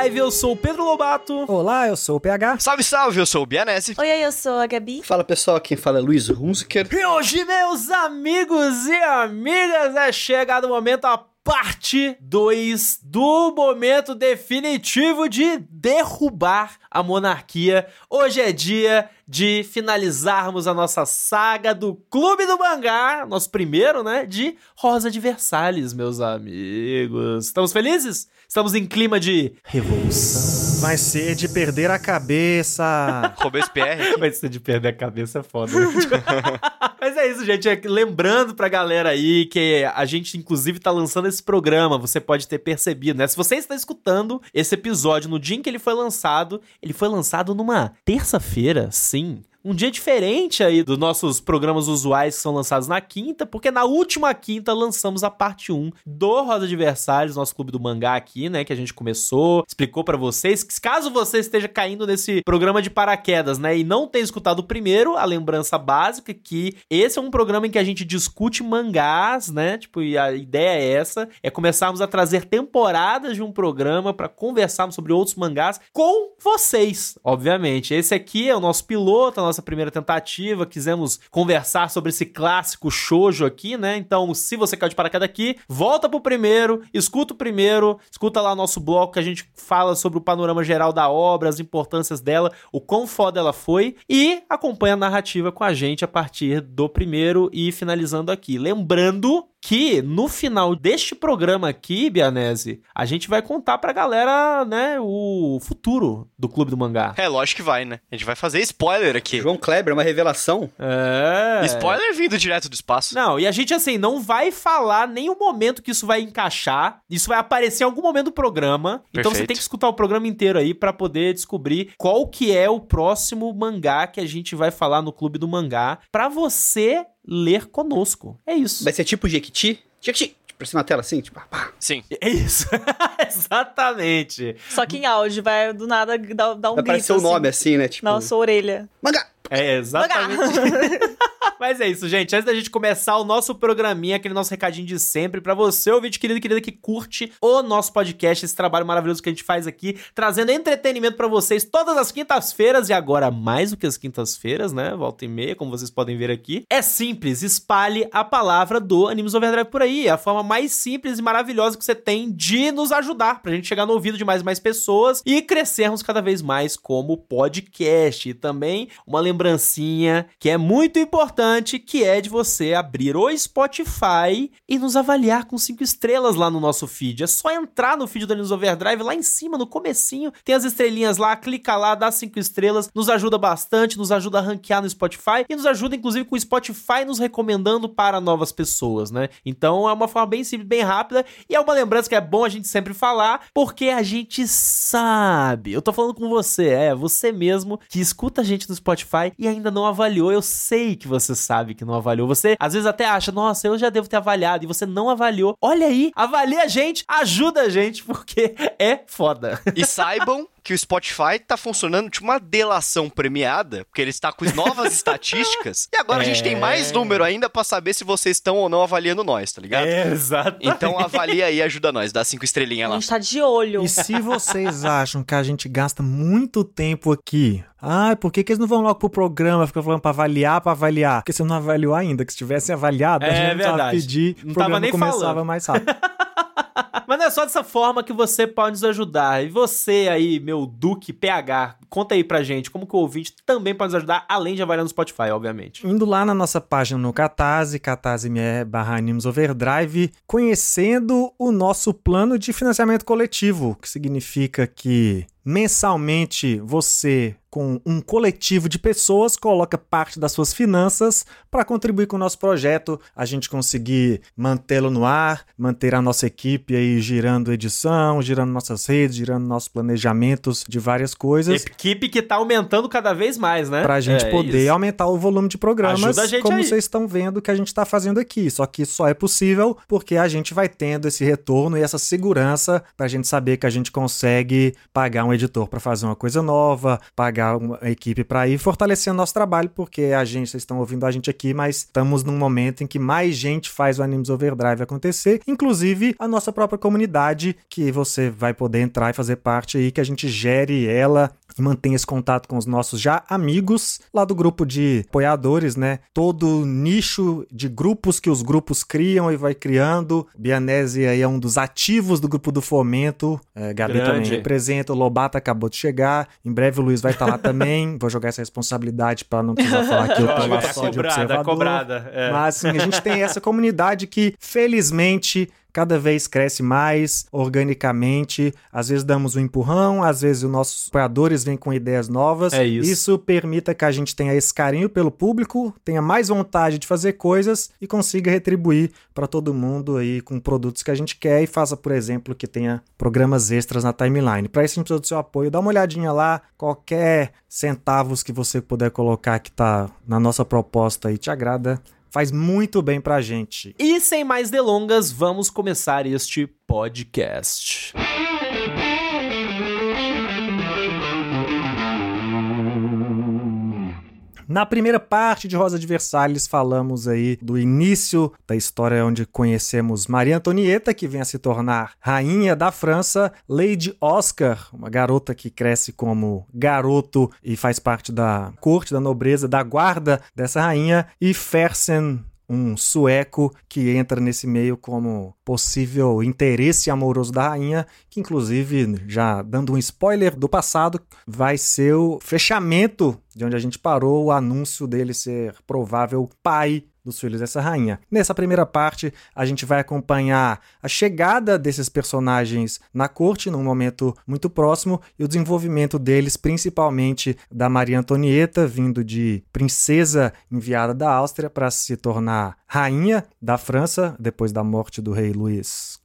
Overdrive, eu sou o Pedro Lobato. Olá, eu sou o PH. Salve, salve, eu sou o Bianese. Oi, eu sou a Gabi. Fala pessoal, quem fala é Luiz Hunziker. E hoje, meus amigos e amigas, é chegado o momento, a parte 2 do momento definitivo de derrubar a monarquia. Hoje é dia de finalizarmos a nossa saga do Clube do Mangá, nosso primeiro, né, de Rosa de Versalhes, meus amigos. Estamos felizes? Estamos em clima de revolução. Vai ser de perder a cabeça. Robespierre. Vai ser de perder a cabeça, é foda. né? Mas é isso, gente. É, lembrando pra galera aí que a gente, inclusive, tá lançando esse programa. Você pode ter percebido, né? Se você está escutando esse episódio no dia em que ele foi lançado, ele foi lançado numa terça-feira, sim. Um dia diferente aí dos nossos programas usuais que são lançados na quinta, porque na última quinta lançamos a parte 1 do Rosa de Versalhes, nosso clube do mangá aqui, né, que a gente começou, explicou pra vocês caso você esteja caindo nesse programa de paraquedas, né, e não tenha escutado o primeiro, a lembrança básica que esse é um programa em que a gente discute mangás, né, tipo, e a ideia é essa, é começarmos a trazer temporadas de um programa pra conversarmos sobre outros mangás com vocês, obviamente. Esse aqui é o nosso piloto, a nossa primeira tentativa, quisemos conversar sobre esse clássico shoujo aqui, né? Então, se você caiu de paraquedas aqui, volta pro primeiro, escuta o primeiro, escuta lá nosso bloco que a gente fala sobre o panorama geral da obra, as importâncias dela, o quão foda ela foi e acompanha a narrativa com a gente a partir do primeiro e finalizando aqui. Lembrando que no final deste programa aqui, Bianese, a gente vai contar pra galera, né, o futuro do Clube do Mangá. É, lógico que vai, né? A gente vai fazer spoiler aqui. João Kleber, uma revelação. É. Spoiler vindo direto do espaço. Não, e a gente, assim, não vai falar nem o momento que isso vai encaixar. Isso vai aparecer em algum momento do programa. Então você Perfeito. tem que escutar o programa inteiro aí pra poder descobrir qual que é o próximo mangá que a gente vai falar no Clube do Mangá pra você ler conosco. É isso. Vai ser tipo Jequiti? Jequiti! Pra cima da tela assim, tipo, pá. Sim. É isso. Exatamente. Só que em áudio, vai do nada dar, dar um Vai grito. aparecer o nome assim, né? Tipo, Na sua orelha. mangá! É exatamente. Mas é isso, gente. Antes da gente começar o nosso programinha, aquele nosso recadinho de sempre, pra você, ouvinte querido e querida, que curte o nosso podcast, esse trabalho maravilhoso que a gente faz aqui, trazendo entretenimento pra vocês todas as quintas-feiras e agora mais do que as quintas-feiras, né? Volta e meia, como vocês podem ver aqui. É simples, espalhe a palavra do Animes Overdrive por aí. É a forma mais simples e maravilhosa que você tem de nos ajudar, pra gente chegar no ouvido de mais e mais pessoas e crescermos cada vez mais como podcast. E também uma lembrancinha que é muito importante, que é de você abrir o Spotify e nos avaliar com cinco estrelas lá no nosso feed. É só entrar no feed do Animes Overdrive, lá em cima, no comecinho, tem as estrelinhas lá, clica lá, dá cinco estrelas, nos ajuda bastante, nos ajuda a ranquear no Spotify e nos ajuda, inclusive, com o Spotify nos recomendando para novas pessoas, né? Então é uma forma bem simples, bem rápida e é uma lembrança que é bom a gente sempre falar, porque a gente sabe. Eu tô falando com você, é, você mesmo que escuta a gente no Spotify e ainda não avaliou. Eu sei que você sabe que não avaliou. Você às vezes até acha, nossa, eu já devo ter avaliado e você não avaliou. Olha aí, avalia a gente, ajuda a gente, porque é foda. E saibam que o Spotify tá funcionando tipo uma delação premiada, porque ele está com novas estatísticas. E agora a gente tem mais número ainda pra saber se vocês estão ou não avaliando nós, tá ligado? exato. Então avalia aí, ajuda nós, dá cinco estrelinhas A lá. gente tá de olho. E se vocês acham que a gente gasta muito tempo aqui, ai, por que, que eles não vão logo pro programa, ficam falando pra avaliar, pra avaliar? Porque você não avaliou ainda, que se tivesse avaliado, a É gente não precisava verdade. pedir, Não o tava programa nem começava falando. mais rápido. Mas não é só dessa forma que você pode nos ajudar. E você aí, meu Duque PH, conta aí pra gente como que o ouvinte também pode nos ajudar, além de avaliar no Spotify, obviamente. Indo lá na nossa página no Catarse, catarse.me barra Overdrive, conhecendo o nosso plano de financiamento coletivo, que significa que mensalmente você, com um coletivo de pessoas, coloca parte das suas finanças para contribuir com o nosso projeto, a gente conseguir mantê-lo no ar, manter a nossa equipe aí girando edição, girando nossas redes, girando nossos planejamentos de várias coisas. Equipe que tá aumentando cada vez mais, né? Pra gente É poder isso. aumentar o volume de programas, a como aí. vocês estão vendo que a gente tá fazendo aqui. Só que isso só é possível porque a gente vai tendo esse retorno e essa segurança pra gente saber que a gente consegue pagar um editor para fazer uma coisa nova, pagar uma equipe para ir fortalecendo nosso trabalho, porque a gente, vocês estão ouvindo a gente aqui, mas estamos num momento em que mais gente faz o Animes Overdrive acontecer, inclusive a nossa própria comunidade, que você vai poder entrar e fazer parte aí, que a gente gere ela mantenha esse contato com os nossos já amigos lá do grupo de apoiadores, né? Todo nicho de grupos que os grupos criam e vai criando. Bianese aí é um dos ativos do grupo do Fomento. É, Gabi Grande. também representa. O Lobato acabou de chegar. Em breve o Luiz vai estar lá também. Vou jogar essa responsabilidade para não precisar falar que eu tô lá Tá só de observador. cobrada. é. Mas assim, a gente tem essa comunidade que, felizmente, cada vez cresce mais organicamente. Às vezes damos um empurrão, às vezes os nossos apoiadores vêm com ideias novas. É isso. Isso permita que a gente tenha esse carinho pelo público, tenha mais vontade de fazer coisas e consiga retribuir para todo mundo aí com produtos que a gente quer e faça, por exemplo, que tenha programas extras na timeline. Para isso a gente precisa do seu apoio. Dá uma olhadinha lá, qualquer centavos que você puder colocar que tá na nossa proposta aí te agrada. Faz muito bem pra gente. E sem mais delongas, vamos começar este podcast. Na primeira parte de Rosa de Versalhes, falamos aí do início da história onde conhecemos Maria Antonieta, que vem a se tornar rainha da França, Lady Oscar, uma garota que cresce como garoto e faz parte da corte, da nobreza, da guarda dessa rainha, e Fersen, um sueco que entra nesse meio como possível interesse amoroso da rainha, que inclusive, já dando um spoiler do passado, vai ser o fechamento de onde a gente parou, o anúncio dele ser provável pai dos filhos dessa rainha. Nessa primeira parte, a gente vai acompanhar a chegada desses personagens na corte num momento muito próximo e o desenvolvimento deles, principalmente da Maria Antonieta, vindo de princesa enviada da Áustria para se tornar rainha da França depois da morte do rei Luís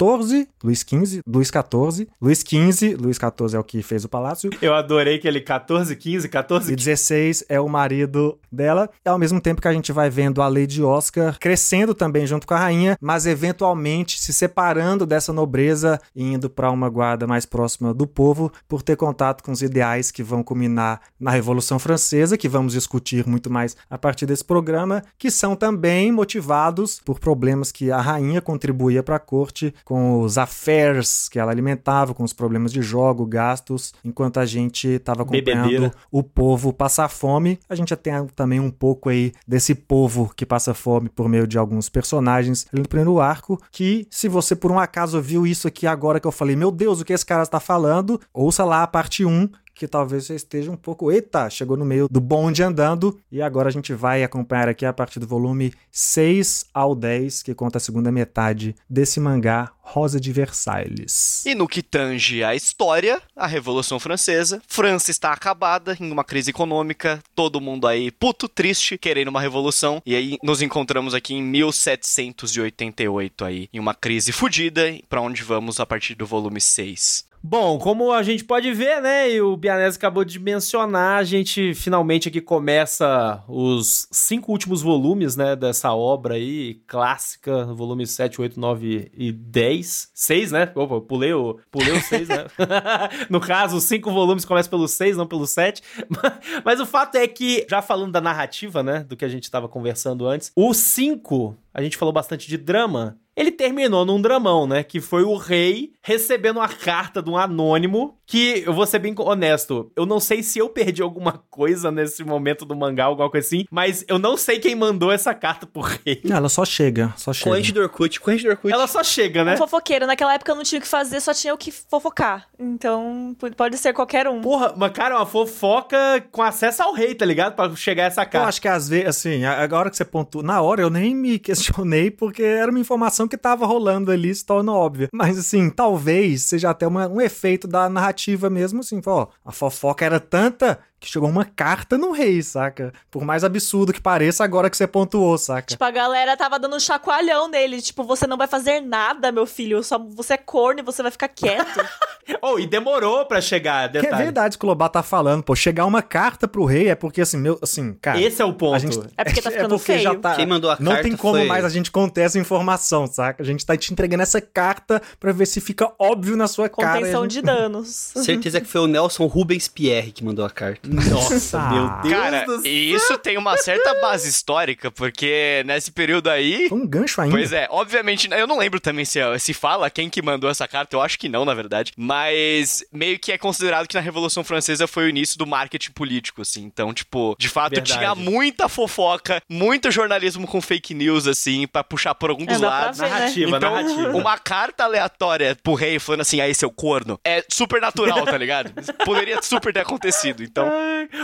XIV, Luís XV, Luís XIV, Luís XV, Luís XIV é o que fez o palácio, Eu adorei que ele 14, 15, 14, e 16 é o marido dela. E ao mesmo tempo que a gente vai vendo a Lady Oscar crescendo também junto com a rainha, mas eventualmente se separando dessa nobreza e indo para uma guarda mais próxima do povo por ter contato com os ideais que vão culminar na Revolução Francesa, que vamos discutir muito mais a partir desse programa, que são também motivados por problemas que a rainha contribuía para a corte com os affairs que ela alimentava, com os problemas de jogo, gastos, enquanto a gente estava acompanhando Bebedeira. o povo passar fome. A gente já tem também um pouco aí desse povo que passa fome por meio de alguns personagens ali no primeiro arco, que se você por um acaso viu isso aqui agora que eu falei, meu Deus, o que esse cara está falando, ouça lá a parte 1, que talvez você esteja um pouco, eita, chegou no meio do bonde andando, e agora a gente vai acompanhar aqui a partir do volume 6 ao 10, que conta a segunda metade desse mangá Rosa de Versalhes. E no que tange a história, a Revolução Francesa, França está acabada, em uma crise econômica, todo mundo aí puto, triste, querendo uma revolução, e aí nos encontramos aqui em 1788 aí, em uma crise fodida, pra onde vamos a partir do volume 6. Bom, como a gente pode ver, né, e o Bianese acabou de mencionar, a gente finalmente aqui começa os cinco últimos volumes, né, dessa obra aí, clássica, volume 7, 8, 9 e 10. 6, né? Opa, pulei o, pulei o 6, né? no caso, os cinco volumes começam pelo 6, não pelo 7. Mas o fato é que, já falando da narrativa, né, do que a gente estava conversando antes, o 5, a gente falou bastante de drama, ele terminou num dramão, né? Que foi o rei recebendo uma carta de um anônimo. Que eu vou ser bem honesto, eu não sei se eu perdi alguma coisa nesse momento do mangá, alguma coisa assim, mas eu não sei quem mandou essa carta pro rei. Não, ela só chega, só chega. Corrente do Orkut, corrente do Orkut. Ela só chega, né? Um fofoqueiro. Naquela época eu não tinha o que fazer, só tinha o que fofocar. Então, pode ser qualquer um. Porra, mas cara, uma fofoca com acesso ao rei, tá ligado? Pra chegar essa Eu carta. acho que às vezes, assim, agora que você pontuou, na hora eu nem me questionei, porque era uma informação que tava rolando ali, se torna óbvia. Mas, assim, talvez seja até uma- um efeito da narrativa mesmo, assim, ó, a fofoca era tanta que chegou uma carta no rei, saca? Por mais absurdo que pareça, agora que você pontuou, saca? Tipo, a galera tava dando um chacoalhão nele. Tipo, você não vai fazer nada, meu filho. Só você é corno e você vai ficar quieto. Oh, e demorou pra chegar, Que é detalhe. verdade que o Lobato tá falando, pô, chegar uma carta pro rei é porque, assim, meu, assim, cara... Esse é o ponto. a gente, É porque tá ficando feio. Quem mandou a Não carta tem como foi- mais a gente conter essa informação, saca? A gente tá te entregando essa carta pra ver se fica óbvio na sua cara. Contenção e a gente- de danos. Certeza que foi o Nelson Rubens Pierre que mandou a carta. Nossa, meu Deus Cara, do céu. e isso tem uma certa base histórica, porque nesse período aí. Foi um gancho ainda. Pois é, obviamente, eu não lembro também se, se fala quem que mandou essa carta, eu acho que não, na verdade. Mas meio que é considerado que na Revolução Francesa foi o início do marketing político, assim. Então, tipo, de fato Verdade. tinha muita fofoca, muito jornalismo com fake news, assim, pra puxar por algum É, dos lados. ver, né? Narrativa, Então, narrativa. uma carta aleatória pro rei falando assim, aí seu corno, é super natural, tá ligado? Poderia super ter acontecido, então...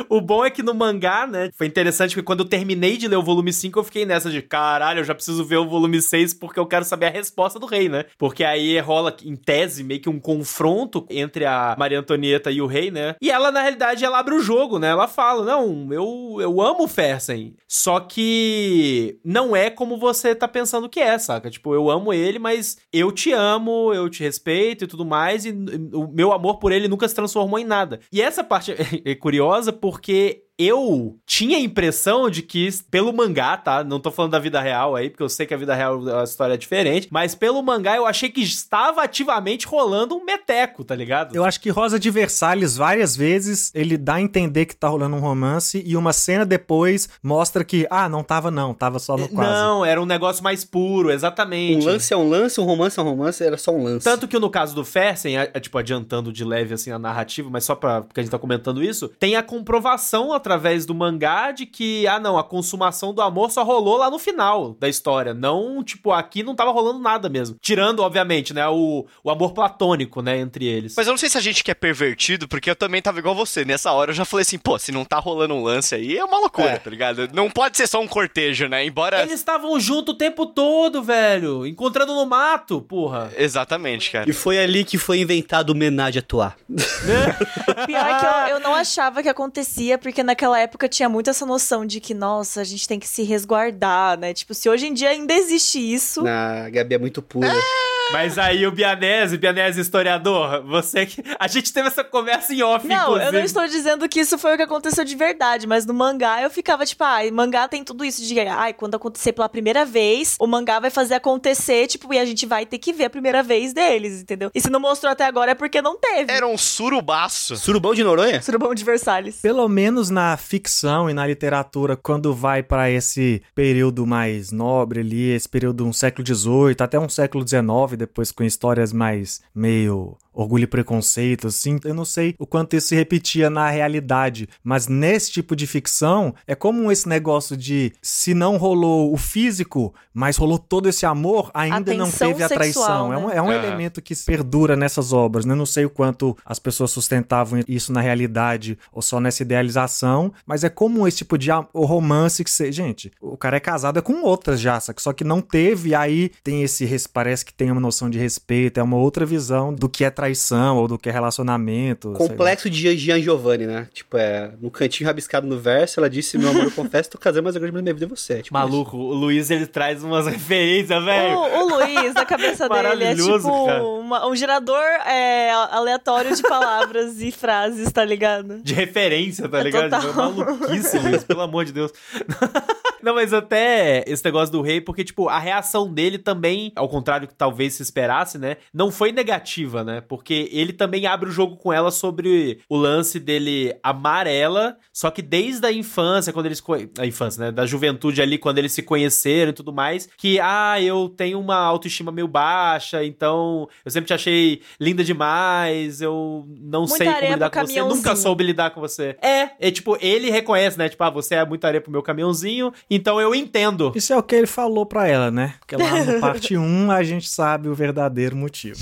O bom é que no mangá, né, foi interessante porque quando eu terminei de ler o volume 5, eu fiquei nessa de caralho, eu já preciso ver o volume 6 porque eu quero saber a resposta do rei, né? Porque aí rola, em tese, meio que um confronto entre a Maria Antonieta e o rei, né? E ela, na realidade, ela abre o jogo, né? Ela fala, não, eu, eu amo o Fersen, só que não é como você tá pensando que é, saca? Tipo, eu amo ele, mas eu te amo, eu te respeito e tudo mais, e o meu amor por ele nunca se transformou em nada. E essa parte é curiosa porque eu tinha a impressão de que, pelo mangá, tá? Não tô falando da vida real aí, porque eu sei que a vida real a história é diferente, mas pelo mangá eu achei que estava ativamente rolando um meteco, tá ligado? Eu acho que Rosa de Versalhes, várias vezes, ele dá a entender que tá rolando um romance e uma cena depois mostra que, ah, não tava não, tava só no quase. Não, era um negócio mais puro, exatamente. Um lance é um lance, um romance é um romance, era só um lance. Tanto que no caso do Fersen, é, é, tipo, adiantando de leve assim a narrativa, mas só pra, porque a gente tá comentando isso, tem a comprovação através do mangá de que, ah não, a consumação do amor só rolou lá no final da história. Não, tipo, aqui não tava rolando nada mesmo. Tirando, obviamente, né, o, o amor platônico, né, entre eles. Mas eu não sei se a gente que é pervertido, porque eu também tava igual você. Nessa hora eu já falei assim, pô, se não tá rolando um lance aí, é uma loucura, É. tá ligado? Não pode ser só um cortejo, né? Embora. Eles estavam junto o tempo todo, velho. Encontrando no mato, porra. Exatamente, cara. E foi ali que foi inventado o homenagem a atuar. Pior é que eu, eu não achava que acontecia, porque naquela época tinha muito essa noção de que, nossa, a gente tem que se resguardar, né? Tipo, se hoje em dia ainda existe isso. Na Gabi é muito pura. Mas aí o Bianese, Bianese historiador, você que. A gente teve essa conversa em off, Não, inclusive. eu não estou dizendo que isso foi o que aconteceu de verdade, mas no mangá eu ficava tipo, ai, mangá tem tudo isso de, ai, quando acontecer pela primeira vez, o mangá vai fazer acontecer, tipo, e a gente vai ter que ver a primeira vez deles, entendeu? E se não mostrou até agora é porque não teve. Era um surubaço. Surubão de Noronha? Surubão de Versalhes. Pelo menos na ficção e na literatura, quando vai pra esse período mais nobre ali, esse período um século XVIII, até um século XIX, depois com histórias mais meio orgulho e preconceito, assim, eu não sei o quanto isso se repetia na realidade, mas nesse tipo de ficção, é como esse negócio de se não rolou o físico, mas rolou todo esse amor, ainda não tensão teve a traição. sexual, É um, né? é um É. elemento que perdura nessas obras, né? Não sei o quanto as pessoas sustentavam isso na realidade ou só nessa idealização, mas é comum esse tipo de romance que você. Gente, o cara é casado é com outras já, só que não teve, aí tem esse. Parece que tem uma noção de respeito, é uma outra visão do que é traição ou do que é relacionamento. Complexo de Gian Giovanni, né? Tipo, é, no cantinho rabiscado no verso, ela disse: Meu amor, eu confesso, tô casando, mas agora minha vida é você. Tipo, Maluco, o Luiz ele traz umas referências, velho. O, o Luiz, na cabeça dele, é tipo uma- um gerador é, aleatório de palavras e frases, tá ligado? De referência, tá É ligado? total. É maluquice, Luiz, pelo amor de Deus. Não, mas até esse negócio do rei, porque, tipo, a reação dele também, ao contrário que talvez se esperasse, né? Não foi negativa, né? Porque ele também abre o jogo com ela sobre o lance dele amar ela, só que desde a infância, quando eles. A infância, né? Da juventude ali, quando eles se conheceram e tudo mais, que, ah, eu tenho uma autoestima meio baixa, então eu sempre te achei linda demais, eu não Muita sei como lidar com você, nunca soube lidar com você. É, é tipo, ele reconhece, né? Tipo, ah, você é muita areia pro meu caminhãozinho, então eu entendo. Isso é o que ele falou pra ela, né? Porque lá no parte 1 a gente sabe o verdadeiro motivo.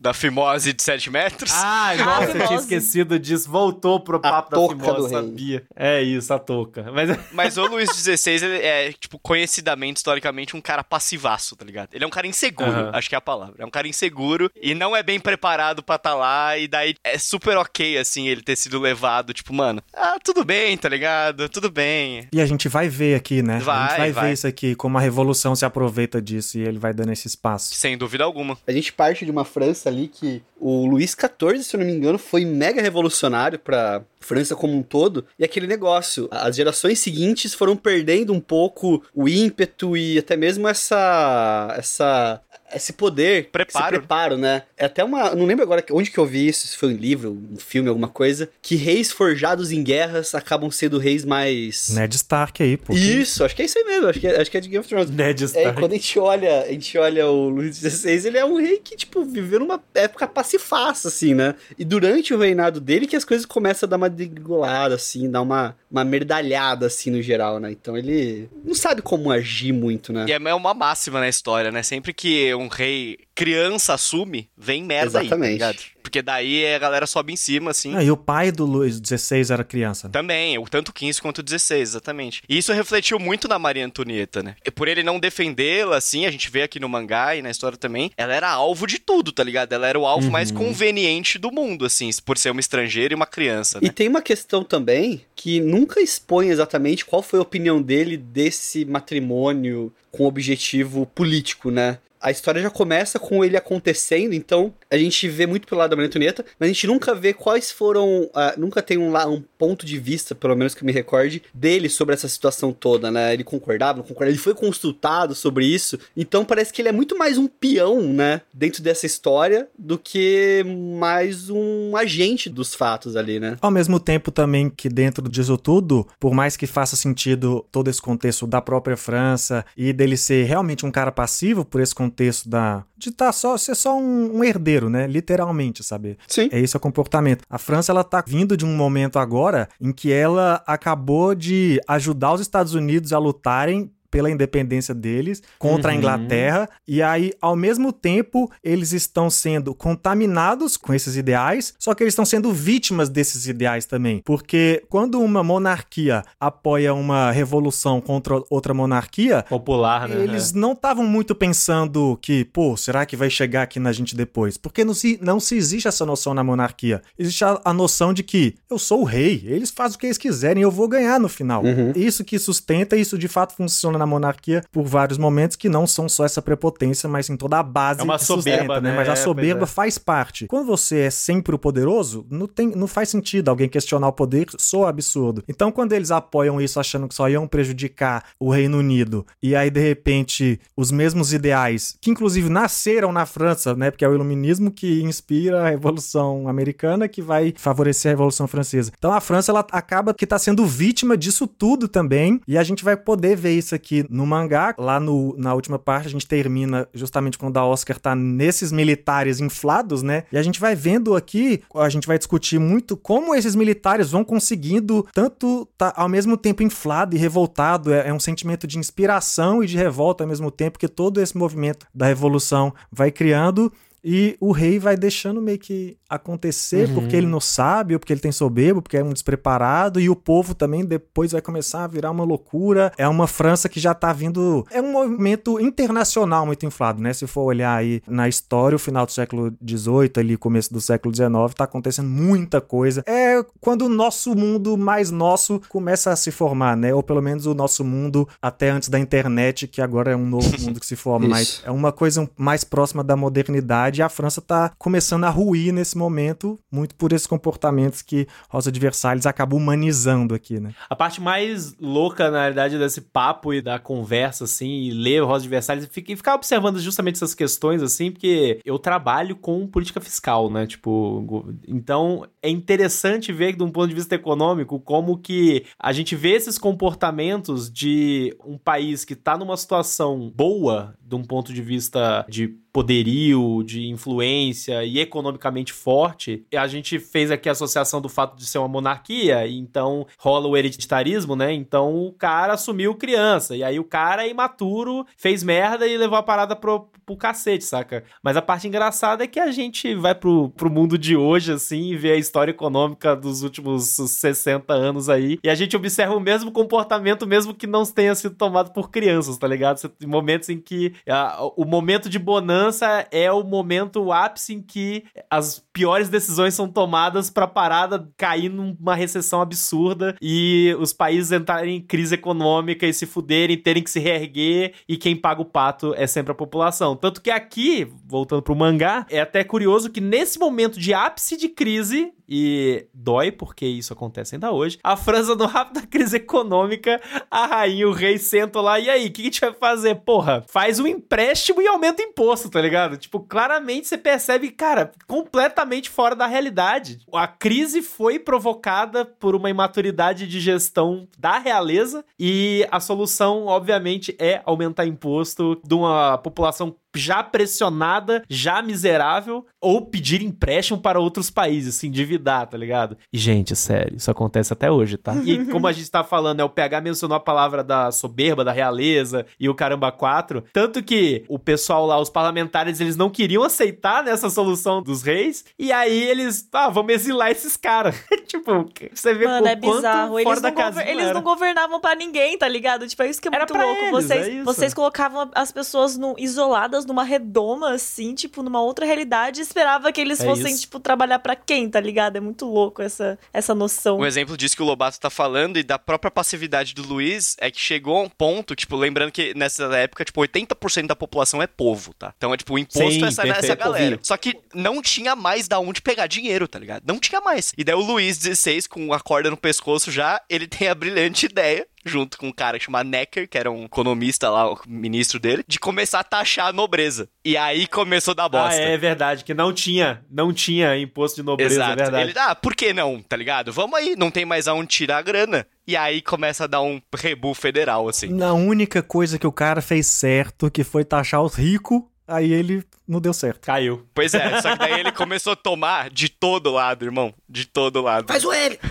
Da fimose de 7 metros. Ah, nossa, eu tinha esquecido disso. Voltou pro papo da touca fimose, do rei. sabia. É isso, a touca. Mas Mas o Luiz XVI, ele é, tipo, conhecidamente, historicamente, um cara passivaço, tá ligado? Ele é um cara inseguro, Aham. acho que é a palavra. É um cara inseguro e não é bem preparado pra tá lá. E daí é super ok, assim, ele ter sido levado, tipo, mano, ah, tudo bem, tá ligado? Tudo bem. E a gente vai ver aqui, né? a Vai, gente vai, vai. ver isso aqui, como a revolução se aproveita disso e ele vai dando esse espaço. Sem dúvida alguma. A gente parte de uma França ali que o Luís XIV, se eu não me engano, foi mega revolucionário pra França como um todo. E aquele negócio, as gerações seguintes foram perdendo um pouco o ímpeto e até mesmo essa essa esse poder, Preparo. esse preparo, né? É até uma, não lembro agora onde que eu vi isso, se foi um livro, um filme, alguma coisa, que reis forjados em guerras acabam sendo reis mais Ned Stark aí, pô. Isso, acho que é isso aí mesmo, acho que é, acho que é de Game of Thrones. Ned É, Stark. quando a gente olha, a gente olha o Luís XVI, ele é um rei que, tipo, viveu numa época pacifaça, assim, né? E durante o reinado dele que as coisas começam a dar uma degolada, assim, dar uma, uma merdalhada, assim, no geral, né? Então ele não sabe como agir muito, né? E é uma máxima na história, né? Sempre que um rei criança assume, vem merda aí, Exatamente. tá ligado? Porque daí a galera sobe em cima, assim. Ah, e o pai do Luís XVI era criança. né? Também, o tanto 15 quanto 16, exatamente. E isso refletiu muito na Maria Antonieta, né? E por ele não defendê-la, assim, a gente vê aqui no mangá e na história também, ela era alvo de tudo, tá ligado? Ela era o alvo mais conveniente do mundo, assim, por ser uma estrangeira e uma criança, E né? tem uma questão também que nunca expõe exatamente qual foi a opinião dele desse matrimônio com objetivo político, né? A história já começa com ele acontecendo, então a gente vê muito pelo lado da Maria Antonieta, mas a gente nunca vê quais foram. ah, nunca tem um, lá um ponto de vista, pelo menos que eu me recorde, dele sobre essa situação toda, né? Ele concordava, não concordava, ele foi consultado sobre isso, então parece que ele é muito mais um peão, né? Dentro dessa história do que mais um agente dos fatos ali, né? Ao mesmo tempo também que dentro disso tudo, por mais que faça sentido todo esse contexto da própria França e dele ser realmente um cara passivo por esse contexto da de tá só ser só um, um herdeiro, né? Literalmente, sabe? Sim. É esse o comportamento. A França ela tá vindo de um momento agora em que ela acabou de ajudar os Estados Unidos a lutarem pela independência deles contra a Uhum. Inglaterra e aí ao mesmo tempo eles estão sendo contaminados com esses ideais, só que eles estão sendo vítimas desses ideais também, porque quando uma monarquia apoia uma revolução contra outra monarquia, Popular, né? eles não estavam muito pensando que, pô, será que vai chegar aqui na gente depois? Porque não se, não se existe essa noção na monarquia. Existe a, a noção de que eu sou o rei, eles fazem o que eles quiserem, eu vou ganhar no final. Isso que sustenta, isso de fato funciona na monarquia por vários momentos que não são só essa prepotência, mas em toda a base É uma que soberba, sustenta, né? Mas a É, soberba é. faz parte. Quando você é sempre o poderoso, não, tem, não faz sentido alguém questionar o poder, soa absurdo. Então, quando eles apoiam isso achando que só iam prejudicar o Reino Unido, e aí, de repente, os mesmos ideais, que inclusive nasceram na França, né? Porque é o iluminismo que inspira a Revolução Americana, que vai favorecer a Revolução Francesa. Então, a França, ela acaba que tá sendo vítima disso tudo também, e a gente vai poder ver isso aqui no mangá. Lá no, na última parte, a gente termina justamente quando a Oscar tá nesses militares inflados, né? E a gente vai vendo aqui, a gente vai discutir muito como esses militares vão conseguindo tanto tá ao mesmo tempo inflado e revoltado. É, é um sentimento de inspiração e de revolta ao mesmo tempo que todo esse movimento da revolução vai criando. E o rei vai deixando meio que acontecer Uhum. porque ele não sabe, ou porque ele tem soberbo, porque é um despreparado, e o povo também depois vai começar a virar uma loucura. É uma França que já tá vindo. É um movimento internacional muito inflado, né? Se for olhar aí na história, o final do século XVIII, ali, começo do século XIX, tá acontecendo muita coisa. É quando o nosso mundo mais nosso começa a se formar, né? Ou pelo menos o nosso mundo até antes da internet, que agora é um novo mundo que se forma, mas é uma coisa mais próxima da modernidade e a França tá começando a ruir nesse momento, muito por esses comportamentos que Rosa de Versalhes acaba humanizando aqui, né? A parte mais louca, na realidade, desse papo e da conversa, assim, e ler Rosa de Versalhes, e fica- ficar observando justamente essas questões, assim, porque eu trabalho com política fiscal, né? Tipo, então é interessante ver, de um ponto de vista econômico, como que a gente vê esses comportamentos de um país que tá numa situação boa, de um ponto de vista de poderio, de influência e economicamente forte. A gente fez aqui a associação do fato de ser uma monarquia, então rola o hereditarismo, né? Então o cara assumiu criança, e aí o cara é imaturo, fez merda e levou a parada pro, pro cacete, saca? Mas a parte engraçada é que a gente vai pro, pro mundo de hoje, assim, e vê a história econômica dos últimos 60 anos aí, e a gente observa o mesmo comportamento, mesmo que não tenha sido tomado por crianças, tá ligado? Momentos em que a, o momento de bonança é o momento, o ápice em que as piores decisões são tomadas pra parada cair numa recessão absurda e os países entrarem em crise econômica e se fuderem, terem que se reerguer, e quem paga o pato é sempre a população. Tanto que aqui, voltando pro mangá, é até curioso que nesse momento de ápice de crise, e dói porque isso acontece ainda hoje. A França, no rápido da crise econômica, a rainha o rei sentam lá. E aí, o que, que a gente vai fazer? Porra, faz um empréstimo e aumenta o imposto, tá ligado? Tipo, claramente você percebe, cara, completamente fora da realidade. A crise foi provocada por uma imaturidade de gestão da realeza e a solução, obviamente, é aumentar imposto de uma população já pressionada, já miserável, ou pedir empréstimo para outros países, se endividar, tá ligado? E, gente, sério, isso acontece até hoje, tá? E como a gente tá falando, é o PH mencionou a palavra da soberba, da realeza e o caramba 4. Tanto que o pessoal lá, os parlamentares, eles não queriam aceitar nessa solução dos reis, e aí eles, ah, vamos exilar esses caras. tipo, você vê Mano, é bizarro. fora Eles, da não, gover- eles não governavam pra ninguém, tá ligado? Tipo, é isso que é Era muito louco. eles, vocês, é vocês colocavam as pessoas no- isoladas numa redoma, assim, tipo, numa outra realidade, e esperava que eles É fossem, isso. tipo, trabalhar pra quem, tá ligado? É muito louco essa, essa noção. Um exemplo disso que o Lobato tá falando e da própria passividade do Luiz é que chegou a um ponto, tipo, lembrando que nessa época, tipo, 80% da população é povo, tá? Então é tipo, o imposto Sim, é essa, essa galera. Só que não tinha mais da onde pegar dinheiro, tá ligado? Não tinha mais. E daí o Luiz, 16, com a corda no pescoço já, ele tem a brilhante ideia junto com um cara que chama Necker, que era um economista lá, o ministro dele, de começar a taxar a nobreza. E aí começou a dar Ah, bosta. é verdade, que não tinha, não tinha imposto de nobreza, é Exato. verdade. Ele, ah, por que não, tá ligado? Vamos aí, não tem mais aonde tirar a grana. E aí começa a dar um rebu federal, assim. Na única coisa que o cara fez certo, que foi taxar os ricos, aí ele não deu certo. Caiu. Pois é, só que daí ele começou a tomar de todo lado, irmão. De todo lado. Faz o L!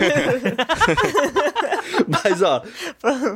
Mas, ó,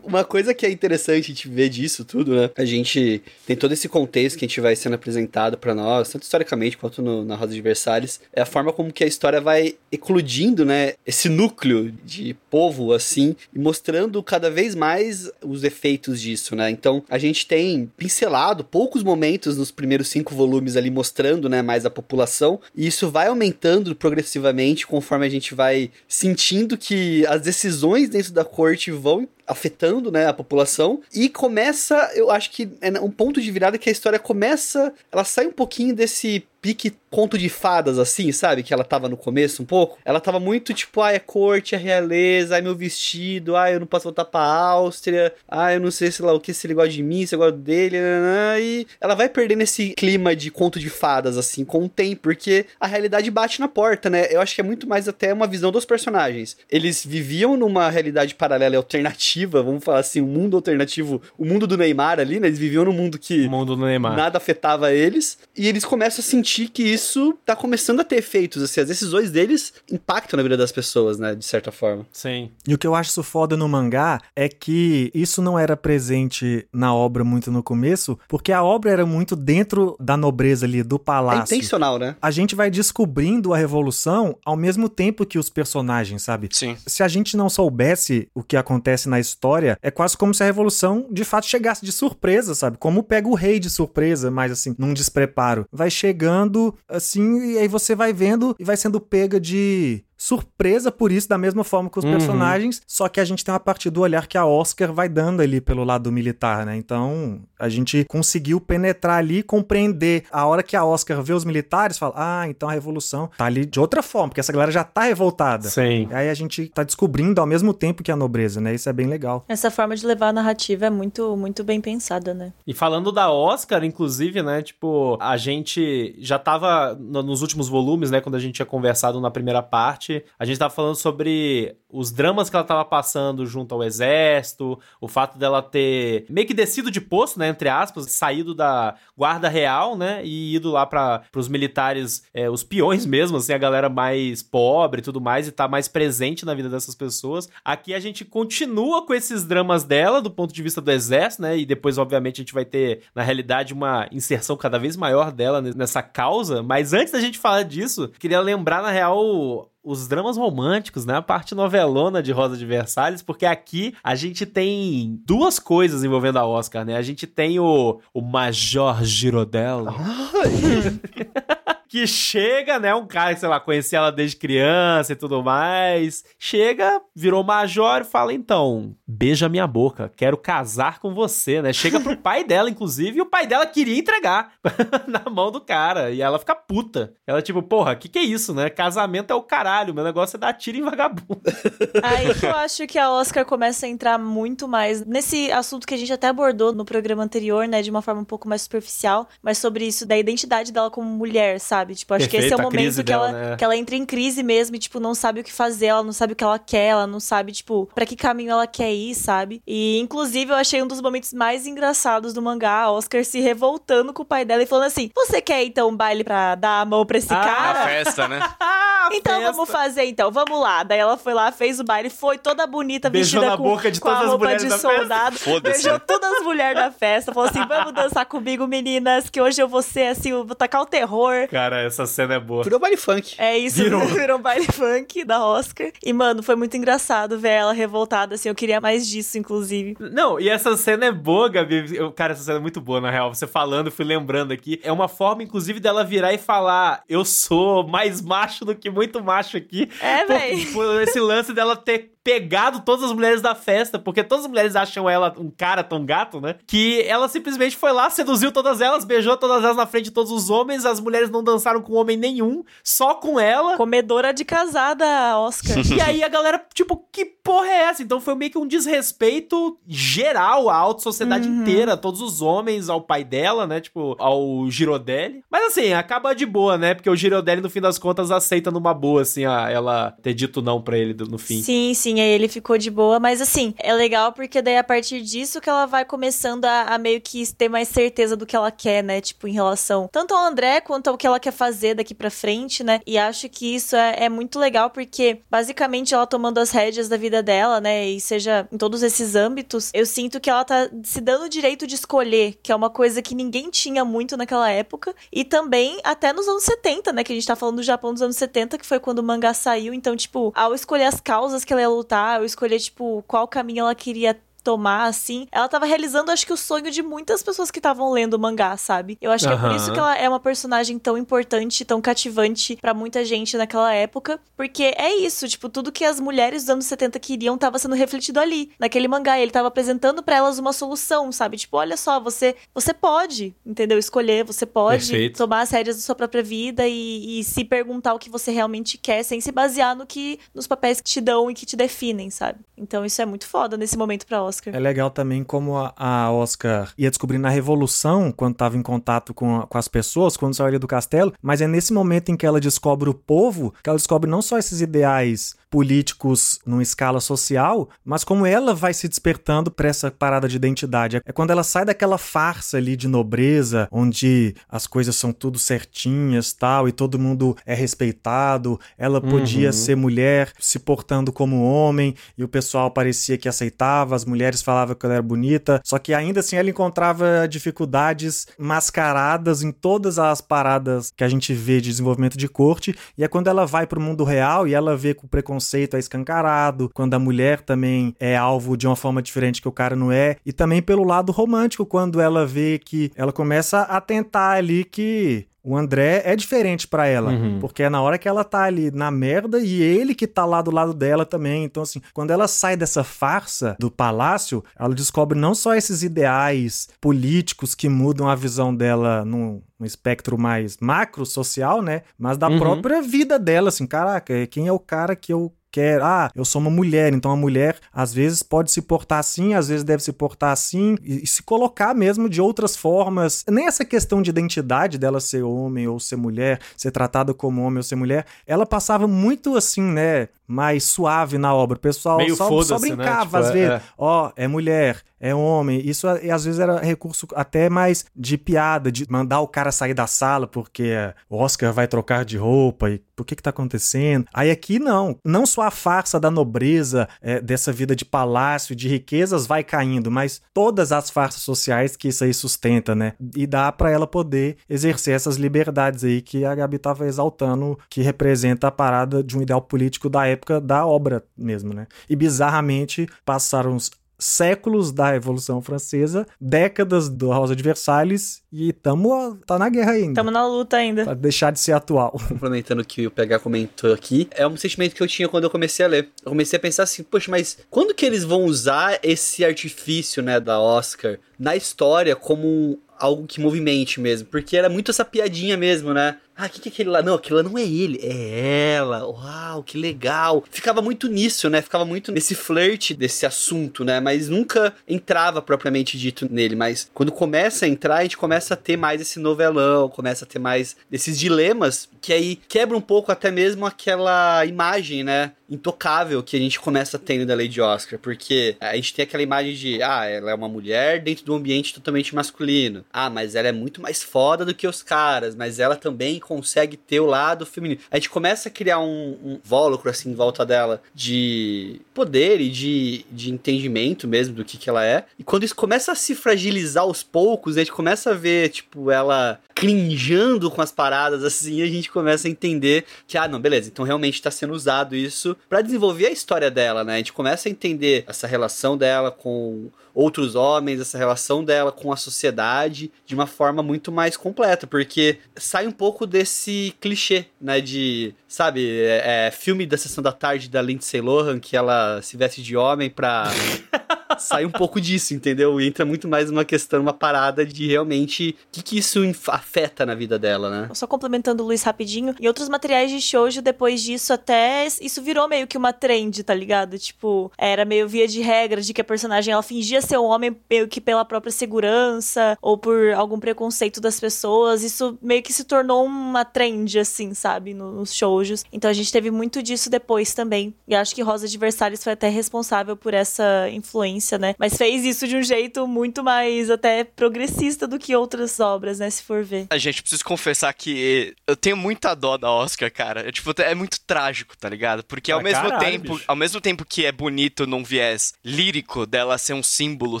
uma coisa que é interessante a gente ver disso tudo, né? A gente tem todo esse contexto que a gente vai sendo apresentado pra nós, tanto historicamente quanto no- na Rosa de Versalhes. É a forma como que a história vai eclodindo, né? Esse núcleo de povo, assim, e mostrando cada vez mais os efeitos disso, né? Então, a gente tem pincelado poucos momentos nos primeiros cinco volumes ali mostrando, né, mais a população, e isso vai aumentando progressivamente conforme a gente vai sentindo que as decisões dentro da corte vão afetando, né, a população e começa, eu acho que é um ponto de virada que a história começa, ela sai um pouquinho desse pique conto de fadas, assim, sabe? Que ela tava no começo um pouco. Ela tava muito tipo, ah, é corte, é realeza, ai meu vestido, ah, eu não posso voltar pra Áustria, ah, eu não sei, sei lá o que, se ele gosta de mim, se eu gosto dele, nananã, e ela vai perdendo esse clima de conto de fadas, assim, com o tempo, porque a realidade bate na porta, né? Eu acho que é muito mais até uma visão dos personagens. Eles viviam numa realidade paralela e alternativa, vamos falar assim, um mundo alternativo, o mundo do Neymar ali, né? Eles viviam num mundo que O mundo do Neymar. nada afetava eles, e eles começam a sentir que isso tá começando a ter efeitos, assim, as decisões deles impactam na vida das pessoas, né, de certa forma. Sim. E o que eu acho isso foda no mangá é que isso não era presente na obra muito no começo, porque a obra era muito dentro da nobreza ali, do É palácio. intencional, né? a gente vai descobrindo a revolução ao mesmo tempo que os personagens, sabe? Sim. Se a gente não soubesse o que acontece na história, é quase como se a revolução de fato chegasse de surpresa, sabe? Como pega o rei de surpresa, mas assim, num despreparo. Vai chegando assim, e aí você vai vendo e vai sendo pega de surpresa por isso, da mesma forma que os Uhum. personagens, só que a gente tem uma parte do olhar que a Oscar vai dando ali pelo lado militar, né? Então, a gente conseguiu penetrar ali e compreender. A hora que a Oscar vê os militares, fala: "Ah, então a revolução tá ali de outra forma, porque essa galera já tá revoltada". Sim. E aí a gente tá descobrindo ao mesmo tempo que a nobreza, né? Isso é bem legal. Essa forma de levar a narrativa é muito, muito bem pensada, né? E falando da Oscar, inclusive, né, tipo, a gente já tava no- nos últimos volumes, né, quando a gente tinha conversado na primeira parte, A gente tava falando sobre os dramas que ela tava passando junto ao exército, o fato dela ter meio que descido de posto, né, entre aspas, saído da guarda real, né, e ido lá para os militares, é, os peões mesmo, assim, a galera mais pobre e tudo mais, e tá mais presente na vida dessas pessoas. Aqui a gente continua com esses dramas dela, do ponto de vista do exército, né, e depois, obviamente, a gente vai ter, na realidade, uma inserção cada vez maior dela nessa causa, mas antes da gente falar disso, queria lembrar, na real, os dramas românticos, né? A parte novelona de Rosa de Versalhes, porque aqui a gente tem duas coisas envolvendo a Oscar, né? A gente tem o, o Major Girodello. que chega, né? Um cara que, sei lá, conhecia ela desde criança e tudo mais. Chega, virou major e fala: então, beija minha boca, quero casar com você, né? Chega pro pai dela, inclusive, e o pai dela queria entregar na mão do cara. E ela fica puta. Ela, tipo, porra, que que é isso, né? Casamento é o caralho, meu negócio é dar tiro em vagabundo. Aí que eu acho que a Oscar começa a entrar muito mais nesse assunto que a gente até abordou no programa anterior, né? De uma forma um pouco mais superficial, mas sobre isso da identidade dela como mulher, sabe? Tipo, acho Perfeito, que esse é o momento que, dela, ela, né? que ela entra em crise mesmo e, tipo, não sabe o que fazer, ela não sabe o que ela quer, ela não sabe, tipo, para que caminho ela quer ir, sabe? E, inclusive, eu achei um dos momentos mais engraçados do mangá, a Oscar se revoltando com o pai dela e falando assim: Você quer então um baile pra dar a mão pra esse ah, cara? A festa, né? então festa. vamos fazer, então, vamos lá. Daí ela foi lá, fez o baile, foi toda bonita, Beijou vestida com, boca de com a roupa de soldado. Beijou todas as mulheres da festa. Falou assim: vamos dançar comigo, meninas, que hoje eu vou ser assim, eu vou tacar o terror. Cara, essa cena é boa boa. Virou baile funk. É isso, virou. virou baile funk da Oscar. E, mano, foi muito engraçado ver ela revoltada, assim. Eu queria mais disso, inclusive. Não, e essa cena é boa, Gabi. Eu, cara, essa cena é muito boa, na real. Você falando, fui lembrando aqui. É uma forma, inclusive, dela virar e falar: Eu sou mais macho do que muito macho aqui. É, velho. Esse lance dela ter pegado todas as mulheres da festa, porque todas as mulheres acham ela um cara tão gato, né? Que ela simplesmente foi lá, seduziu todas elas, beijou todas elas na frente de todos os homens, as mulheres não dançaram com homem nenhum, só com ela. Comedora de casada, Oscar. e aí a galera, tipo, que porra é essa? Então foi meio que um desrespeito geral à alta sociedade uhum. inteira, todos os homens, ao pai dela, né? Tipo, ao Girodelli. Mas assim, acaba de boa, né? Porque o Girodelli, no fim das contas, aceita numa boa, assim, a, ela ter dito não pra ele no fim. Sim, sim aí ele ficou de boa, mas assim, é legal porque daí a partir disso que ela vai começando a, a, meio que ter mais certeza do que ela quer, né? Tipo, em relação tanto ao André quanto ao que ela quer fazer daqui pra frente, né? E acho que isso é, é muito legal porque basicamente ela tomando as rédeas da vida dela, né? E seja em todos esses âmbitos, eu sinto que ela tá se dando o direito de escolher, que é uma coisa que ninguém tinha muito naquela época. E também até nos anos 70, né? Que a gente tá falando do Japão dos anos 70, que foi quando o mangá saiu. Então, tipo, ao escolher as causas que ela ia lutar, eu escolher, tipo, qual caminho ela queria tomar, assim. Ela tava realizando, acho que, o sonho de muitas pessoas que estavam lendo o mangá, sabe? Eu acho que é por isso que ela é uma personagem tão importante, tão cativante para muita gente naquela época. Porque é isso, tipo, tudo que as mulheres dos anos 70 queriam tava sendo refletido ali, naquele mangá. Ele tava apresentando para elas uma solução, sabe? Tipo, olha só, você você pode, entendeu? Escolher, você pode Perfeito. tomar as rédeas da sua própria vida e, e se perguntar o que você realmente quer, sem se basear no que nos papéis que te dão e que te definem, sabe? Então isso é muito foda nesse momento pra Oscar. É legal também como a, a Oscar ia descobrindo a revolução quando estava em contato com, a, com as pessoas, quando saiu do castelo, mas é nesse momento em que ela descobre o povo, que ela descobre não só esses ideais políticos numa escala social, mas como ela vai se despertando para essa parada de identidade. É quando ela sai daquela farsa ali de nobreza, onde as coisas são tudo certinhas, tal, e todo mundo é respeitado, ela podia uhum. ser mulher se portando como homem, e o pessoal parecia que aceitava, as mulheres falavam que ela era bonita, só que ainda assim ela encontrava dificuldades mascaradas em todas as paradas que a gente vê de desenvolvimento de corte, e é quando ela vai para o mundo real e ela vê com preconceito preconceito é escancarado, quando a mulher também é alvo de uma forma diferente que o cara não é, e também pelo lado romântico, quando ela vê que ela começa a tentar ali que o André é diferente para ela, uhum. porque é na hora que ela tá ali na merda e ele que tá lá do lado dela também. Então, assim, quando ela sai dessa farsa do palácio, ela descobre não só esses ideais políticos que mudam a visão dela no, no espectro mais macro social, né? Mas da uhum. própria vida dela, assim, caraca, quem é o cara que eu quero. Ah, eu sou uma mulher, então a mulher às vezes pode se portar assim, às vezes deve se portar assim, e, e se colocar mesmo de outras formas. Nem essa questão de identidade dela ser homem ou ser mulher, ser tratada como homem ou ser mulher, ela passava muito assim, né? Mais suave na obra. O pessoal Meio só, só né? brincava Tipo, às é- vezes. é. Ó, é mulher, é homem. Isso é- às vezes era recurso até mais de piada, de mandar o cara sair da sala porque o Oscar vai trocar de roupa e por que que tá acontecendo? Aí aqui não. Não só a farsa da nobreza, é, dessa vida de palácio, de riquezas vai caindo, mas todas as farsas sociais que isso aí sustenta, né? E dá pra ela poder exercer essas liberdades aí que a Gabi tava exaltando, que representa a parada de um ideal político da época da obra mesmo, né? E bizarramente passaram séculos da Revolução Francesa, décadas do Rosa de Versalhes e tamo tá na guerra ainda. Tamo na luta ainda. Pra deixar de ser atual. complementando o que o PH comentou aqui, é um sentimento que eu tinha quando eu comecei a ler. Eu comecei a pensar assim, poxa, mas quando que eles vão usar esse artifício, né, da Oscar na história como algo que movimente mesmo? Porque era muito essa piadinha mesmo, né? Ah, o que, que é aquele lá? Não, aquilo lá não é ele, é ela. Uau, que legal. Ficava muito nisso, né? Ficava muito nesse flerte desse assunto, né? Mas nunca entrava propriamente dito nele. Mas quando começa a entrar, a gente começa a ter mais esse novelão, começa a ter mais desses dilemas que aí quebra um pouco até mesmo aquela imagem, né? Intocável que a gente começa tendo da Lady Oscar. Porque a gente tem aquela imagem de, ah, ela é uma mulher dentro de um ambiente totalmente masculino. Ah, mas ela é muito mais foda do que os caras, mas ela também consegue ter o lado feminino. A gente começa a criar um, um assim, em volta dela de poder e de, de entendimento mesmo do que, que ela é. E quando isso começa a se fragilizar aos poucos, a gente começa a ver, tipo, ela crinjando com as paradas, assim, a gente começa a entender que, ah, não, beleza, então realmente está sendo usado isso para desenvolver a história dela, né? A gente começa a entender essa relação dela com outros homens, essa relação dela com a sociedade de uma forma muito mais completa, porque sai um pouco desse clichê, né, de, sabe, é, é, filme da sessão da tarde da Lindsay Lohan, que ela se veste de homem pra sai um pouco disso, entendeu? E entra muito mais uma questão, uma parada de realmente o que, que isso afeta na vida dela, né? Só complementando o Luiz rapidinho. Em outros materiais de shoujo, depois disso, até isso virou meio que uma trend, tá ligado? Tipo, era meio via de regra de que a personagem ela fingia ser um homem meio que pela própria segurança ou por algum preconceito das pessoas. Isso meio que se tornou uma trend, assim, sabe? no- Nos shoujos. Então a gente teve muito disso depois também. E acho que Rosa de Versalhes foi até responsável por essa influência, né? Mas fez isso de um jeito muito mais até progressista do que outras obras, né? Se for ver. A gente precisa confessar que eu tenho muita dó da Oscar, cara. É, tipo, é muito trágico, tá ligado? Porque ao Ah, mesmo caralho, tempo, bicho. ao mesmo tempo que é bonito num viés lírico dela ser um símbolo,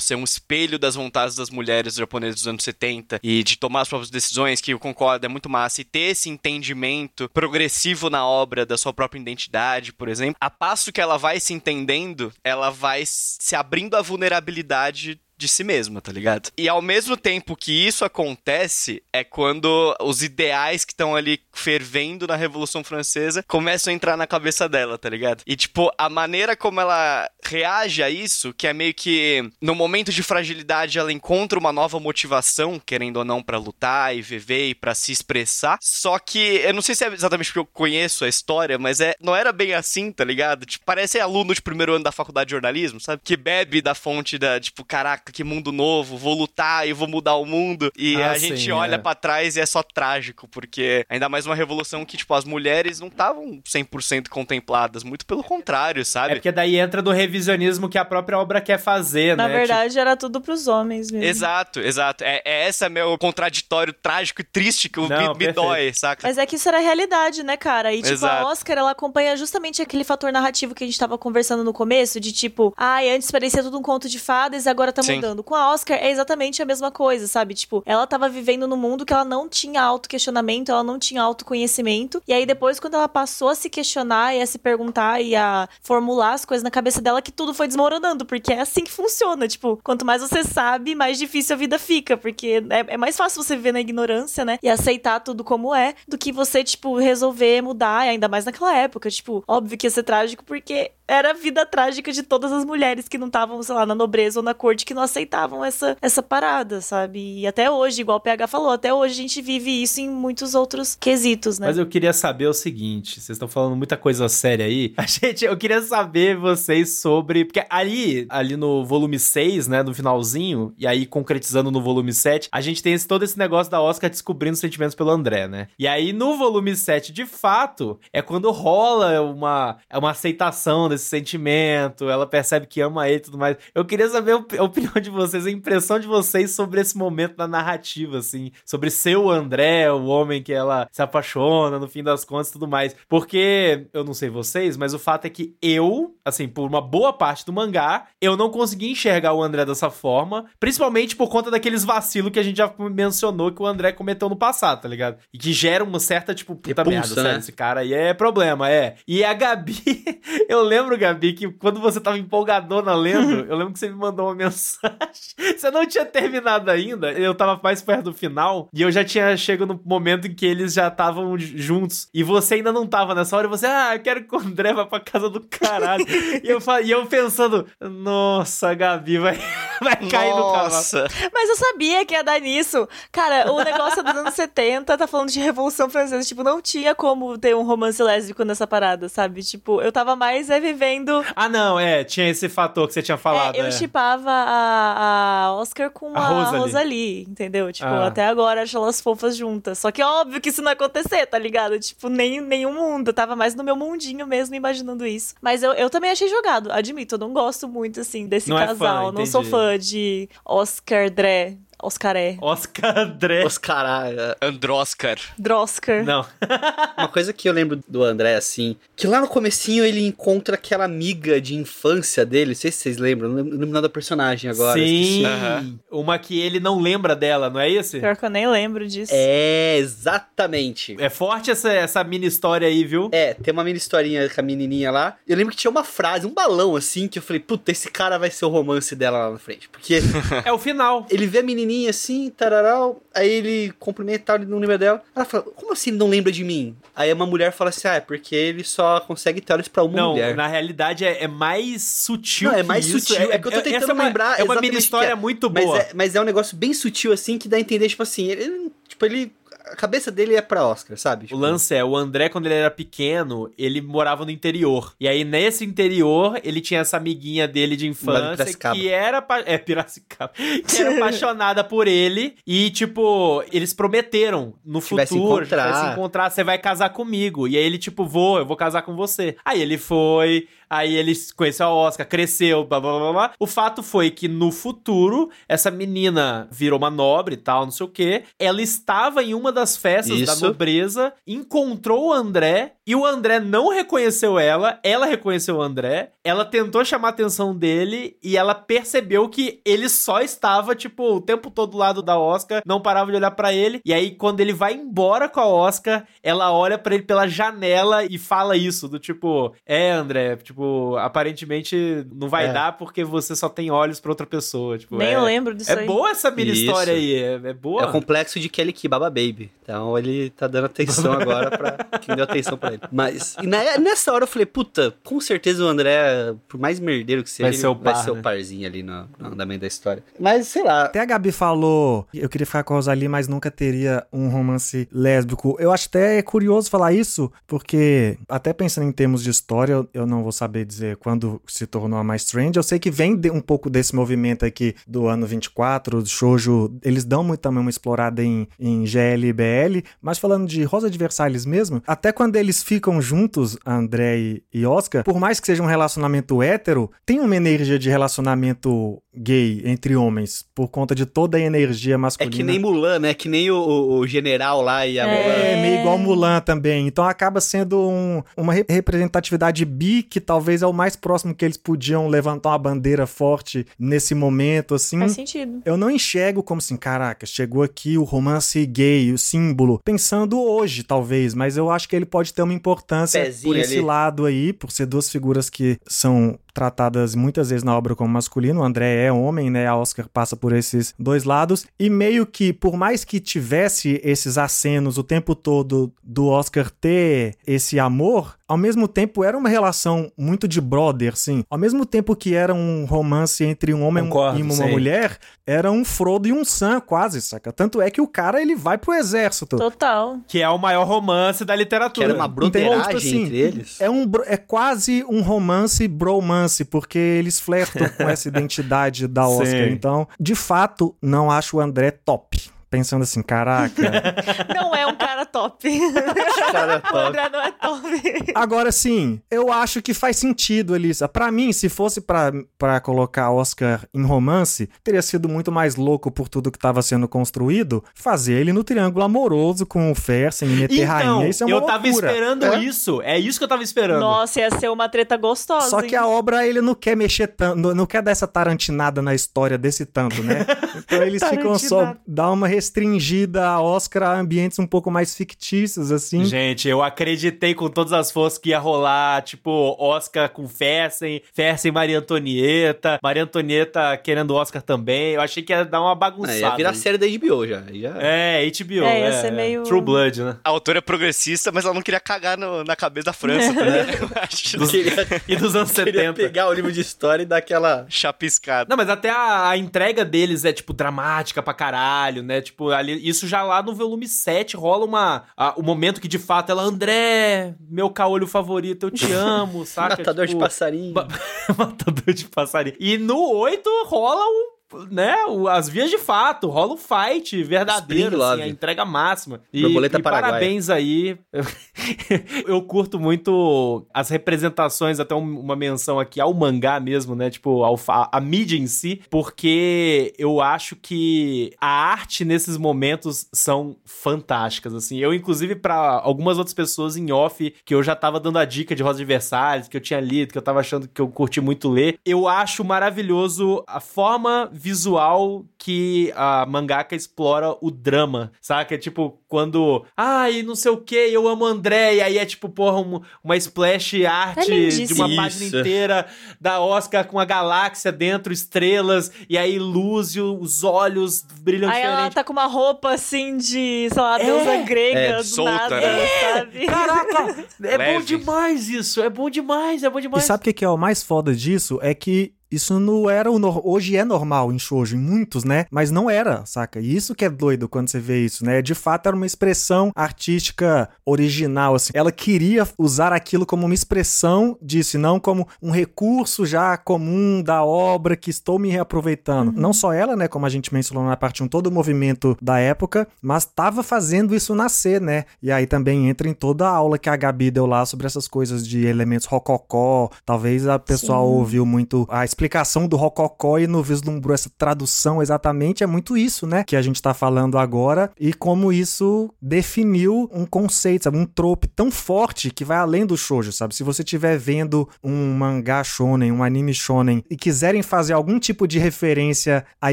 ser um espelho das vontades das mulheres japonesas dos anos 70 e de tomar as próprias decisões, que eu concordo, é muito massa, e ter esse entendimento progressivo na obra da sua própria identidade, por exemplo, a passo que ela vai se entendendo, ela vai se abrindo à vulnerabilidade de si mesma, tá ligado? E ao mesmo tempo que isso acontece, é quando os ideais que estão ali fervendo na Revolução Francesa começam a entrar na cabeça dela, tá ligado? E tipo, a maneira como ela reage a isso, que é meio que no momento de fragilidade ela encontra uma nova motivação, querendo ou não, pra lutar e viver e pra se expressar. Só que eu não sei se é exatamente porque eu conheço a história, mas é não era bem assim, tá ligado? Tipo, parece aluno de primeiro ano da faculdade de jornalismo, sabe? Que bebe da fonte da, tipo, caraca, que mundo novo, vou lutar e vou mudar o mundo. E Ah, a gente sim, olha é. pra trás e é só trágico, porque ainda mais uma revolução que, tipo, as mulheres não estavam 100% contempladas, muito pelo contrário, É sabe? porque daí entra do revisionismo que a própria obra quer fazer, Na né? verdade, era tudo pros homens mesmo. Exato, exato. É, é essa meu contraditório trágico e triste que o Não, me, me perfeito. dói, saca? Mas é que isso era a realidade, né, cara? E, tipo, Exato. a Oscar, ela acompanha justamente aquele fator narrativo que a gente tava conversando no começo, de tipo, ai, antes parecia tudo um conto de fadas e agora tá Sim. Mudando. Com a Oscar é exatamente a mesma coisa, sabe? Tipo, ela tava vivendo num mundo que ela não tinha autoquestionamento, ela não tinha autoconhecimento. E aí depois, quando ela passou a se questionar e a se perguntar e a formular as coisas na cabeça dela, que tudo foi desmoronando, porque é assim que funciona. Tipo, quanto mais você sabe, mais difícil a vida fica, porque é, é mais fácil você viver na ignorância, né? E aceitar tudo como é, do que você, tipo, resolver mudar, ainda mais naquela época. Tipo, óbvio que ia ser trágico, porque era a vida trágica de todas as mulheres que não estavam, sei lá, na nobreza ou na corte, que não aceitavam essa, essa parada, sabe? E até hoje, igual o PH falou, até hoje a gente vive isso em muitos outros quesitos, né? Mas eu queria saber o seguinte: vocês estão falando muita coisa séria aí. A gente, eu queria saber vocês sobre. Porque ali, ali no volume 6, né? No finalzinho, e aí concretizando no volume 7, a gente tem esse, todo esse negócio da Oscar descobrindo sentimentos pelo André, né? E aí no volume 7, de fato, é quando rola uma, é uma aceitação desse sentimento, ela percebe que ama ele e tudo mais. Eu queria saber a opinião de vocês, a impressão de vocês sobre esse momento da narrativa, assim, sobre ser o André, o homem que ela se apaixona, no fim das contas e tudo mais. Porque, eu não sei vocês, mas o fato é que eu, assim, por uma boa parte do mangá, eu não consegui enxergar o André dessa forma, principalmente por conta daqueles vacilos que a gente já mencionou que o André cometeu no passado, tá ligado? E que gera uma certa, tipo, puta Repulsa, merda, sério, né? esse cara aí é problema, é. E a Gabi, eu lembro, Gabi, que quando você tava empolgadona lendo, eu lembro que você me mandou uma mensagem. Você não tinha terminado ainda, eu tava mais perto do final, e eu já tinha chego no momento em que eles já estavam juntos. E você ainda não tava nessa hora, e você, ah, eu quero que o André vá pra casa do caralho. e, eu, e eu pensando, nossa, a Gabi vai, vai cair no cavalo. Nossa. Mas eu sabia que ia dar nisso. Cara, o negócio dos anos 70, tá falando de Revolução Francesa. Tipo, não tinha como ter um romance lésbico nessa parada, sabe? Tipo, eu tava mais é, vivendo. Ah, não, é, tinha esse fator que você tinha falado. É, eu é. chipava a, a Oscar com A a, Rosalie. Rosalie. entendeu? Tipo, Ah. até agora acho elas fofas juntas. Só que óbvio que isso não ia acontecer, tá ligado? Tipo, nem nenhum mundo. Eu tava mais no meu mundinho mesmo, imaginando isso. Mas eu, eu também achei jogado, admito. Eu não gosto muito, assim, desse Não é fã, casal. não sou fã de Oscar Dré. Oscaré. Oscar André. Os caras. Androscar. Droscar. Não. Uma coisa que eu lembro do André, assim, que lá no comecinho ele encontra aquela amiga de infância dele, não sei se vocês lembram, não lembro nada do personagem agora. Sim. Aham. Uma que ele não lembra dela, não é esse? Pior que eu nem lembro disso. É, exatamente. É forte essa, essa mini história aí, viu? É, tem uma mini historinha com a menininha lá. Eu lembro que tinha uma frase, um balão assim, que eu falei, puta, esse cara vai ser o romance dela lá na frente. Porque É o final. ele vê a menininha assim, tararau, aí ele cumprimenta e tal, ele não lembra dela. Ela fala, como assim ele não lembra de mim? Aí uma mulher fala assim, ah, é porque ele só consegue ter olhos pra uma Não, mulher. na realidade é, é mais sutil Não, é que mais isso. sutil. É que eu tô tentando essa é uma- lembrar É uma mini que história é. muito Mas boa. é, mas é um negócio bem sutil, assim, que dá a entender, tipo assim, ele, tipo, ele. A cabeça dele é pra Oscar, sabe? O Tipo, lance é, o André, quando ele era pequeno, ele morava no interior. E aí, nesse interior, ele tinha essa amiguinha dele de infância que era... É, Piracicaba. Que era apaixonada por ele. E, tipo, eles prometeram no vai se futuro, vai encontrar. se encontrar, você vai casar comigo. E aí ele, tipo, vou, eu vou casar com você. Aí ele foi... Aí ele conheceu a Oscar, cresceu, blá blá blá blá. O fato foi que no futuro, essa menina virou uma nobre e tal, não sei o quê. Ela estava em uma das festas da Isso. nobreza, encontrou o André e o André não reconheceu ela, ela reconheceu o André, ela tentou chamar a atenção dele e ela percebeu que ele só estava, tipo, o tempo todo do lado da Oscar, não parava de olhar pra ele. E aí, quando ele vai embora com a Oscar, ela olha pra ele pela janela e fala isso, do tipo, é, André, tipo, aparentemente não vai É. dar porque você só tem olhos pra outra pessoa. Tipo, Nem é, eu lembro disso É aí. boa essa mini Isso. história aí, é, é É boa. o complexo de Kelly Key, Baba Baby. Então ele tá dando atenção agora pra quem deu atenção pra ele. Mas e na- nessa hora eu falei, puta, com certeza o André, por mais merdeiro que seja, Vai ser o vai par, ser o né? parzinho ali no, no andamento da história. Mas sei lá, Até a Gabi falou, eu queria ficar com a Rosalie, mas nunca teria um romance lésbico. Eu acho até curioso falar isso, porque até pensando em termos de história, eu- eu não vou saber dizer quando se tornou a mais trend. Eu sei que vem um pouco desse movimento aqui do ano 24, do shoujo, eles dão muito também uma explorada em, em GL e BL, mas falando de Rosa de Versalhes mesmo, até quando eles ficam juntos, André e Oscar, por mais que seja um relacionamento hétero, tem uma energia de relacionamento gay entre homens, por conta de toda a energia é masculina. que nem Mulan, né? Que nem o, o- o general lá e a É. Mulan. É meio igual Mulan também. Então acaba sendo um- uma re- representatividade bi, que talvez é o mais próximo que eles podiam levantar uma bandeira forte nesse momento, assim. Faz sentido. Eu não enxergo como assim, caraca, chegou aqui o romance gay, o símbolo. Pensando hoje, talvez, mas eu acho que ele pode ter uma importância Pezinho por esse ali. lado aí, por ser duas figuras que são tratadas muitas vezes na obra como masculino. O André é homem, né? A Oscar passa por esses dois lados. E meio que, por mais que tivesse esses acenos o tempo todo do Oscar ter esse amor, ao mesmo tempo era uma relação muito de brother, sim. Ao mesmo tempo que era um romance entre um homem Concordo, e uma sim. mulher, era um Frodo e um Sam, quase, saca? Tanto é que o cara, ele vai pro exército. Total. Que é o maior romance da Que literatura. era uma broderagem Tipo assim, entre eles. É, um, é quase um romance bromance, porque eles flertam com essa identidade da Oscar. Sim. Então, de fato, não acho o André top. Pensando assim, caraca. Não é um cara top. Cara, o top. André não é top. Agora sim, eu acho que faz sentido, Elisa. Pra mim, se fosse pra, pra colocar Oscar em romance, teria sido muito mais louco por tudo que tava sendo construído, fazer ele no triângulo amoroso com o Fersen e meter Então, rainha. Isso é uma eu tava loucura. esperando É? isso. É isso que eu tava esperando. Nossa, ia ser uma treta gostosa. Só que hein? a obra, ele não quer mexer tanto, não- quer dar essa tarantinada na história desse tanto, né? Então eles ficam só, dá uma restringida a Oscar a ambientes um pouco mais fictícios, assim. Gente, eu acreditei com todas as forças que ia rolar, tipo, Oscar com Fersen, Fersen e Maria Antonieta, Maria Antonieta querendo Oscar também. Eu achei que ia dar uma bagunçada. É, ia virar série da HBO já. Já... É, HBO. É, ia é, ser é. meio- True Blood, né? A autora é progressista, mas ela não queria cagar no- na cabeça da França, tá acho. Dos- Queria, E dos anos queria 70. pegar o livro de história e dar aquela... Chapiscada. Não, mas até a, a entrega deles é, tipo, dramática pra caralho, né? Tipo, ali, isso já lá no volume 7 rola uma. a- o momento que de fato ela, André, meu caolho favorito, eu te amo, saca? Matador de Tipo, passarinho. ba- Matador de passarinho. E no 8 rola o. Né, as vias de fato, rola um fight verdadeiro, Spring assim, a entrega máxima. E, Borboleta e parabéns aí. Eu curto muito as representações, até um- uma menção aqui ao mangá mesmo, né? Tipo, ao, fa- a mídia em si, porque eu acho que a arte nesses momentos são fantásticas, assim. Eu, inclusive, pra algumas outras pessoas em off, que eu já tava dando a dica de Rosa de Versalhes, que eu tinha lido, que eu tava achando que eu curti muito ler, eu acho maravilhoso a forma visual que a mangaka explora o drama, saca? Tipo, quando, ai, não sei o que, eu amo André, e aí é tipo, porra, um- uma splash art É de uma página Isso. inteira da Oscar com a galáxia dentro, estrelas, e aí luz e os olhos brilham Aí ela diferente. tá com uma roupa assim de, sei lá, É. deusa grega, É, do solta, nada, né? sabe? Caraca, é bom Leve. demais isso, é bom demais, é bom E demais. sabe o que que é o mais foda disso? É que isso não era o hoje é normal em shoujo, em muitos, né? Mas não era, saca? E isso que é doido quando você vê isso, né? De fato era uma expressão artística original, assim. Ela queria usar aquilo como uma expressão disso, e não como um recurso já comum da obra que estou me reaproveitando. Não só ela, né? Como a gente mencionou na parte 1, todo o movimento da época, mas estava fazendo isso nascer, né? E aí também entra em toda a aula que a Gabi deu lá sobre essas coisas de elementos rococó. Talvez a pessoal ouviu muito a explicação do rococó e não vislumbrou essa tradução exatamente. É muito isso, né? Que a gente tá falando agora e como isso definiu um conceito, sabe? Um trope tão forte que vai além do shoujo, sabe? Se você estiver vendo um mangá shonen, um anime shonen e quiserem fazer algum tipo de referência a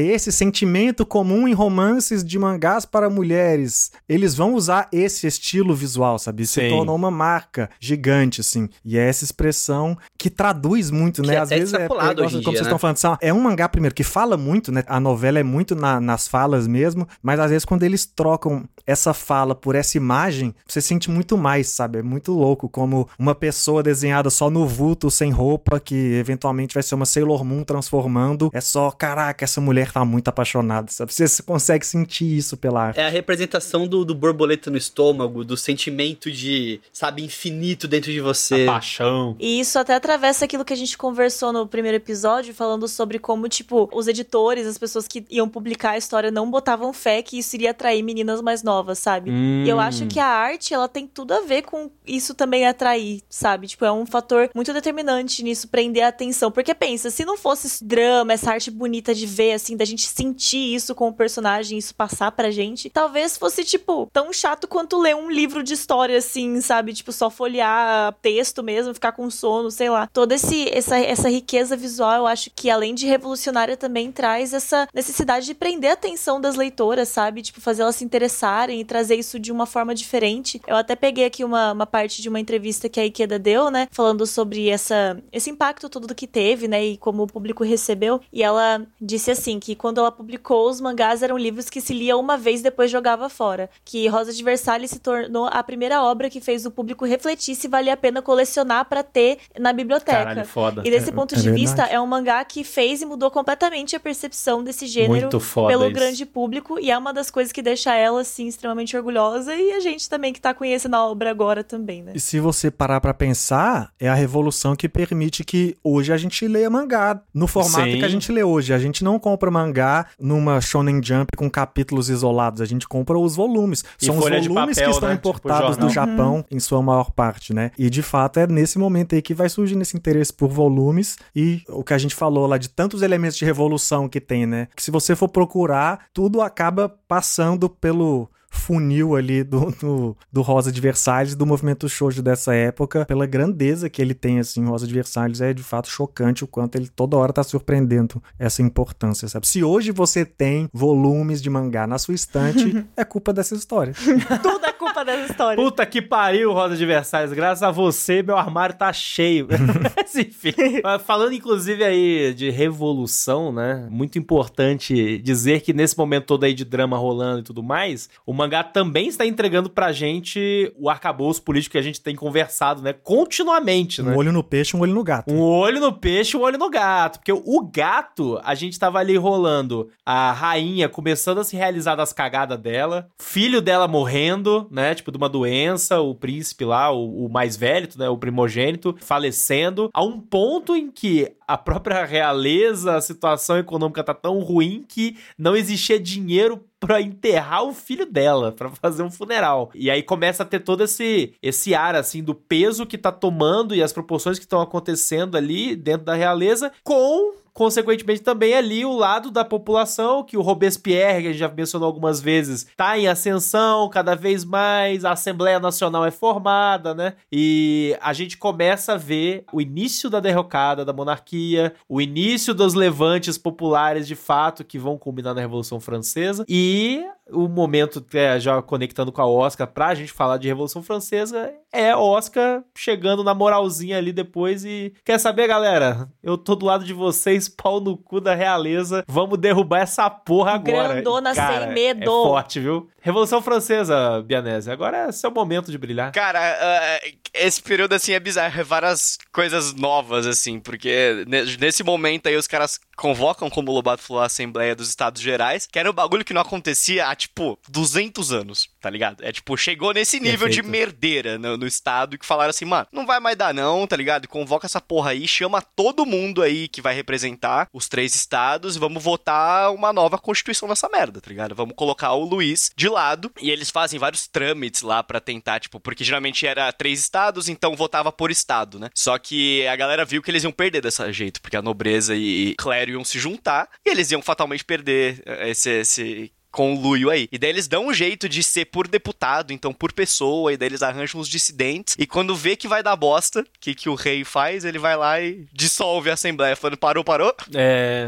esse sentimento comum em romances de mangás para mulheres, eles vão usar esse estilo visual, sabe? Se Sim. tornou uma marca gigante, assim. E é essa expressão que traduz muito, Que né? é Às até vezes é, é em como dia, vocês né? estão falando, são- é um mangá primeiro que fala muito, né? A novela é muito na- nas falas mesmo, mas às vezes quando eles trocam essa fala por essa imagem, você sente muito mais, sabe? É muito louco como uma pessoa desenhada só no vulto, sem roupa, que eventualmente vai ser uma Sailor Moon transformando, é só, caraca, essa mulher tá muito apaixonada, sabe? Você consegue sentir isso pela arte. É a representação do, do borboleta no estômago, do sentimento de, sabe, infinito dentro de você. A paixão. E isso até atravessa aquilo que a gente conversou no primeiro episódio, falando sobre como, tipo, os editores, as pessoas que iam publicar a história não botavam fé que isso iria atrair meninas mais novas, sabe? Hum. E eu acho que a arte, ela tem tudo a ver com isso também atrair, sabe? Tipo, é um fator muito determinante nisso, prender a atenção. Porque pensa, se não fosse esse drama, essa arte bonita de ver, assim, da gente sentir isso com o personagem, isso passar pra gente, talvez fosse, tipo, tão chato quanto ler um livro de história, assim, sabe? Tipo, só folhear texto mesmo, ficar com sono, sei lá. Toda esse, essa, essa riqueza visual só, eu acho que além de revolucionária também traz essa necessidade de prender a atenção das leitoras, sabe? Tipo, fazer elas se interessarem e trazer isso de uma forma diferente. Eu até peguei aqui uma, uma parte de uma entrevista que a Ikeda deu, né? Falando sobre essa, esse impacto todo que teve, né? E como o público recebeu. E ela disse assim, que quando ela publicou, os mangás eram livros que se lia uma vez depois jogava fora. Que Rosa de Versalhes se tornou a primeira obra que fez o público refletir se valia a pena colecionar para ter na biblioteca. Caralho, foda. E desse É- ponto é de verdade. vista, é um mangá que fez e mudou completamente a percepção desse gênero Muito foda pelo isso. grande público. E é uma das coisas que deixa ela, assim, extremamente orgulhosa. E a gente também que tá conhecendo a obra agora também, né? E se você parar pra pensar, é a revolução que permite que hoje a gente leia mangá no formato Sim. que a gente lê hoje. A gente não compra mangá numa Shonen Jump com capítulos isolados, a gente compra os volumes. E São os volumes papel, que estão né? Tipo importados jornal. do Japão, em sua maior parte, né? E de fato é nesse momento aí que vai surgindo esse interesse por volumes e o que a gente falou lá de tantos elementos de revolução que tem, né? Que se você for procurar, tudo acaba passando pelo funil ali do, do, do Rosa de Versalhes, do movimento shoujo dessa época, pela grandeza que ele tem, assim, Rosa de Versalhes é de fato chocante o quanto ele toda hora tá surpreendendo essa importância, sabe? Se hoje você tem volumes de mangá na sua estante, é culpa dessa história. Tudo é culpa dessa história. Puta que pariu, Rosa de Versalhes. Graças a você, meu armário tá cheio. Mas enfim. Falando inclusive aí de revolução, né? Muito importante dizer que nesse momento todo aí de drama rolando e tudo mais, o mangá também está entregando pra gente o arcabouço político que a gente tem conversado, né? Continuamente, né? Um olho no peixe, um olho no gato. Um olho no peixe, um olho no gato. Porque o gato, a gente tava ali rolando a rainha começando a se realizar das cagadas dela, filho dela morrendo, né? Tipo, de uma doença, o príncipe lá, o, o mais velho, né? O primogênito, falecendo, a um ponto em que a própria realeza, a situação econômica tá tão ruim que não existia dinheiro pra enterrar o filho dela, pra fazer um funeral. E aí começa a ter todo esse esse ar assim do peso que tá tomando e as proporções que estão acontecendo ali dentro da realeza com consequentemente também ali o lado da população, que o Robespierre, que a gente já mencionou algumas vezes, tá em ascensão cada vez mais, a Assembleia Nacional é formada, né? E a gente começa a ver o início da derrocada da monarquia, o início dos levantes populares de fato que vão culminar na Revolução Francesa e o momento, é, já conectando com a Oscar, pra gente falar de Revolução Francesa, é Oscar chegando na moralzinha ali depois e quer saber, galera? Eu tô do lado de vocês, pau no cu da realeza. Vamos derrubar essa porra agora. Grandona, cara, sem medo. É forte, viu? Revolução Francesa, Bianese. Agora é seu momento de brilhar. Cara, ah, esse período, assim, é bizarro. É várias coisas novas, assim, porque ne- nesse momento aí os caras convocam, como o Lobato falou, a Assembleia dos Estados Gerais, que era um bagulho que não acontecia há, tipo, 200 anos, tá ligado? É, tipo, chegou nesse nível de Perfeito. merdeira no, no estado que falaram assim, mano, não vai mais dar não, tá ligado? Convoca essa porra aí, chama todo mundo aí que vai representar os três estados e vamos votar uma nova constituição nessa merda, tá ligado? Vamos colocar o Luiz de lado e eles fazem vários trâmites lá pra tentar, tipo, porque geralmente era três estados, então votava por estado, né? Só que a galera viu que eles iam perder dessa jeito, porque a nobreza e clero iam se juntar e eles iam fatalmente perder eh, esse, esse com o Luio aí. E daí eles dão um jeito de ser por deputado, então por pessoa, e daí eles arranjam os dissidentes. E quando vê que vai dar bosta, o que, que o rei faz? Ele vai lá e dissolve a assembleia, falando: parou, parou, É.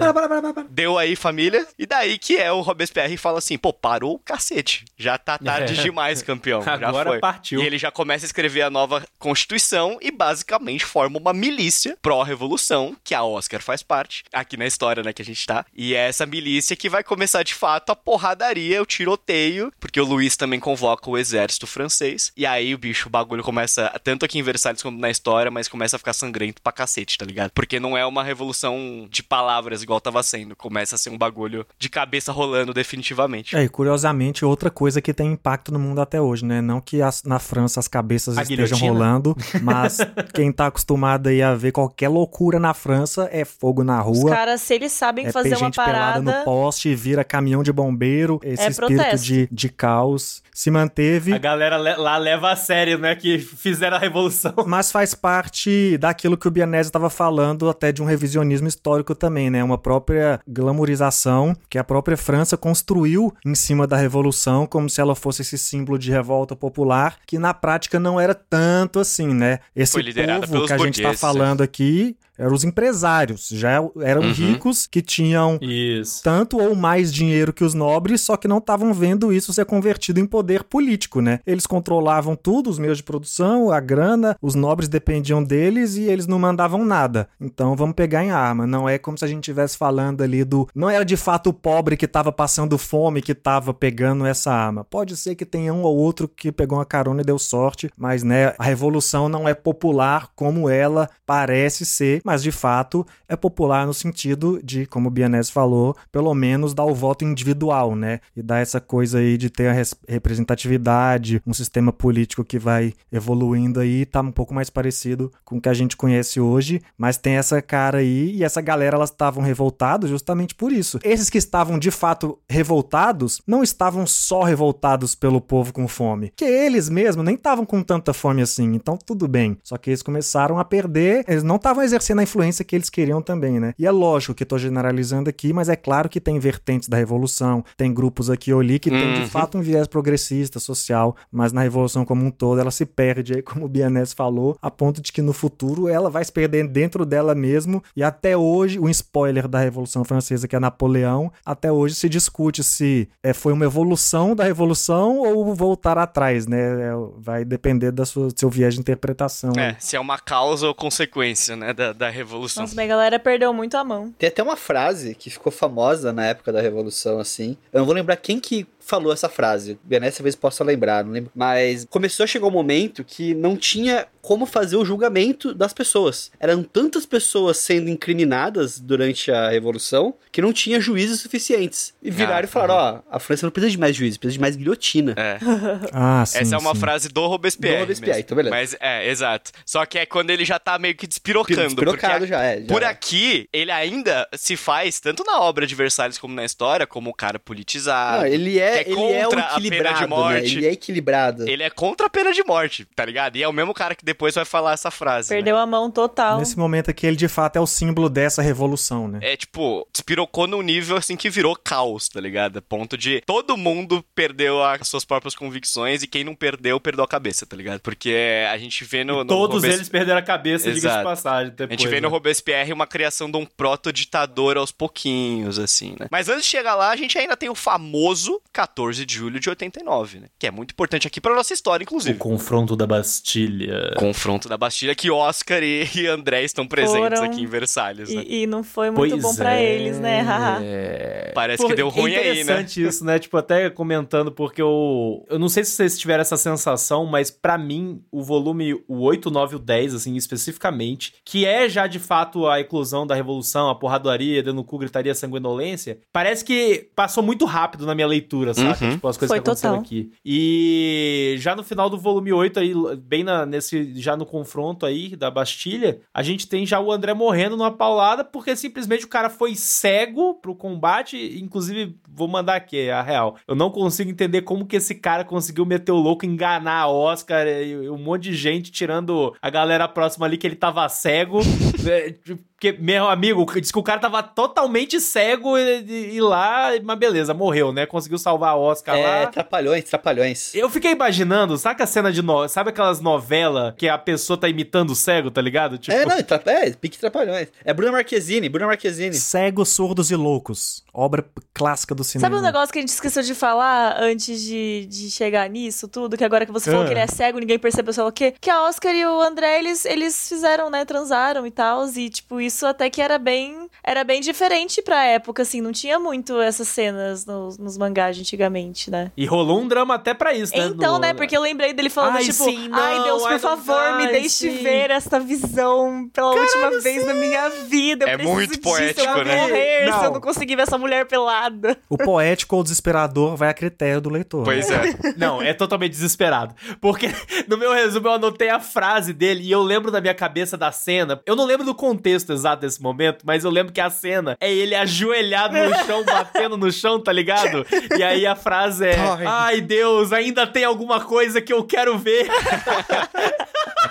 deu aí família. E daí que é o Robespierre e fala assim: pô, parou o cacete. Já tá tarde É. demais, campeão. já Agora foi. partiu. E ele já começa a escrever a nova Constituição e basicamente forma uma milícia pró-revolução, que a Oscar faz parte, aqui na história, né, que a gente tá. E é essa milícia que vai começar de fato a porradaria, o tiroteio, porque o Luiz também convoca o exército francês. E aí o bicho, o bagulho começa, tanto aqui em Versalhes como na história, mas começa a ficar sangrento pra cacete, tá ligado? Porque não é uma revolução de palavras igual tava sendo, começa a ser um bagulho de cabeça rolando definitivamente. É, e curiosamente, outra coisa que tem impacto no mundo até hoje, né? Não que as- na França as cabeças A estejam guilhotina? rolando, mas quem tá acostumado aí a ver qualquer loucura na França é fogo na Os rua. caras, se eles sabem É fazer uma pelada no parada. poste, vira caminhão de bombeiro, esse É espírito protesto. de, de caos se manteve. A galera le- lá leva a sério, né? Que fizeram a revolução. Mas faz parte daquilo que o Bianese estava falando, até de um revisionismo histórico também, né? Uma própria glamorização que a própria França construiu em cima da Revolução, como se ela fosse esse símbolo de revolta popular, que na prática não era tanto assim, né? Esse Foi liderada povo pelos que a gente está falando aqui Eram os empresários, já eram Uhum. ricos que tinham Isso. tanto ou mais dinheiro que os nobres, só que não estavam vendo isso ser convertido em poder político, né? Eles controlavam tudo, os meios de produção, a grana, os nobres dependiam deles e eles não mandavam nada. Então vamos pegar em arma. Não é como se a gente estivesse falando ali do. Não era de fato o pobre que estava passando fome que estava pegando essa arma. Pode ser que tenha um ou outro que pegou uma carona e deu sorte, mas né, a revolução não é popular como ela parece ser, mas de fato é popular no sentido de, como o Bianese falou, pelo menos dar o voto individual, né? E dar essa coisa aí de ter a res- representatividade, um sistema político que vai evoluindo aí, tá um pouco mais parecido com o que a gente conhece hoje, mas tem essa cara aí e essa galera elas estavam revoltados justamente por isso. Esses que estavam de fato revoltados não estavam só revoltados pelo povo com fome, que eles mesmos nem estavam com tanta fome assim, então tudo bem. Só que eles começaram a perder, eles não estavam exercendo a influência que eles queriam também, né? E é lógico que tô generalizando aqui, mas é claro que tem vertentes da revolução, tem grupos aqui ou ali que tem de Uhum. fato um viés progressista, social, mas na revolução como um todo ela se perde aí, como o Bianese falou, a ponto de que no futuro ela vai se perder dentro dela mesmo e até hoje, um spoiler da Revolução Francesa que é Napoleão, até hoje se discute se é, foi uma evolução da revolução ou voltar atrás, né? É, vai depender da sua, do seu viés de interpretação. É, se é uma causa ou consequência, né, da, da revolução. Nossa, mas a galera perdeu muito a mão. Tem até uma frase que ficou famosa na época da Revolução, assim. Eu não vou lembrar quem que falou essa frase. Bené, talvez possa lembrar, não lembro. Mas começou a chegar um momento que não tinha como fazer o julgamento das pessoas. Eram tantas pessoas sendo incriminadas durante a Revolução que não tinha juízes suficientes. E viraram Ah, e falaram, ó, a França não precisa de mais juízes, precisa de mais guilhotina. É. Ah, sim. Essa é uma sim. frase do Robespierre. Do Robespierre, mesmo. então beleza. Mas é, exato. Só que é quando ele já tá meio que despirocando. Despirocado já é. Já Por é. aqui, ele ainda se faz, tanto na obra de Versalhes como na história, como o cara politizado. Não, ele é, que é ele é contra a pena de equilibrado, né? morte. Ele é equilibrado. Ele é contra a pena de morte, tá ligado? E é o mesmo cara que depois vai falar essa frase. né? Perdeu a mão total. Nesse momento aqui, ele de fato é o símbolo dessa revolução, né? É tipo, despirocou num nível assim que virou caos, tá ligado? A ponto de todo mundo perdeu as suas próprias convicções e quem não perdeu, perdeu a cabeça, tá ligado? Porque a gente vê no. no Todos Robes- eles perderam a cabeça, diga-se de passagem. A Depois, gente vê no né? Robespierre uma criação de um proto-ditador aos pouquinhos, assim, né? Mas antes de chegar lá, a gente ainda tem o famoso 14 de julho de 89, né? Que é muito importante aqui pra nossa história, O inclusive. confronto da Bastilha. Confronto da Bastilha, que Oscar e, e André estão presentes Foram. aqui em Versalhes, né? E, e não foi muito Pois bom pra é. eles, né? Parece que deu ruim é aí, né? interessante isso, né? Tipo, até comentando, porque eu. Eu não sei se vocês tiveram essa sensação, mas pra mim, o volume o 8, 9 e o 10, assim, especificamente, que é já de fato a eclosão da revolução, a porradoaria, dando cu, gritaria, sanguinolência, parece que passou muito rápido na minha leitura, saca? Uhum. Tipo, as coisas Foi que aconteceram total. aqui. E já no final do volume 8, aí, bem na, nesse. Já no confronto aí da Bastilha, a gente tem já o André morrendo numa paulada, porque simplesmente o cara foi cego pro combate. Inclusive, vou mandar aqui a real. Eu não consigo entender como que esse cara conseguiu meter o louco, enganar a Oscar e um monte de gente, tirando a galera próxima ali que ele tava cego. É, Porque, meu amigo, diz que o cara tava totalmente cego e, e- e lá, mas beleza, morreu, né? Conseguiu salvar a Oscar É, lá. trapalhões, trapalhões. Eu fiquei imaginando, sabe a cena de no... sabe aquelas novelas que a pessoa tá imitando o cego, tá ligado? Tipo, É, não, tra... é, pique trapalhões. É Bruna Marquezine, Bruna Marquezine. Cegos, surdos e loucos. Obra clássica do cinema. Sabe um negócio que a gente esqueceu de falar antes de, de chegar nisso tudo? Que agora que você falou Ah. que ele é cego, ninguém percebeu, sei lá o quê? Que a Oscar e o André, eles, eles fizeram, né? Transaram e tal. E, tipo, isso até que era bem. Era bem diferente pra época, assim. Não tinha muito essas cenas nos, nos mangás antigamente, né? E rolou um drama até pra isso, né? Então, No- né? Porque eu lembrei dele falando, Ai, tipo, sim, ai, não, Deus, por ai, favor, me deixe sim." ver esta visão pela última vez na minha vida. Eu É muito disso, poético, eu vou né? morrer se Não. eu não conseguir ver essa mulher pelada. O poético ou desesperador vai a critério do leitor. Pois é. Não, é totalmente desesperado. Porque no meu resumo eu anotei a frase dele e eu lembro da minha cabeça da cena. Eu não lembro do contexto exato desse momento, mas eu lembro que a cena é ele ajoelhado no chão, batendo no chão, tá ligado? E aí a frase é: Ai. Ai Deus, ainda tem alguma coisa que eu quero ver.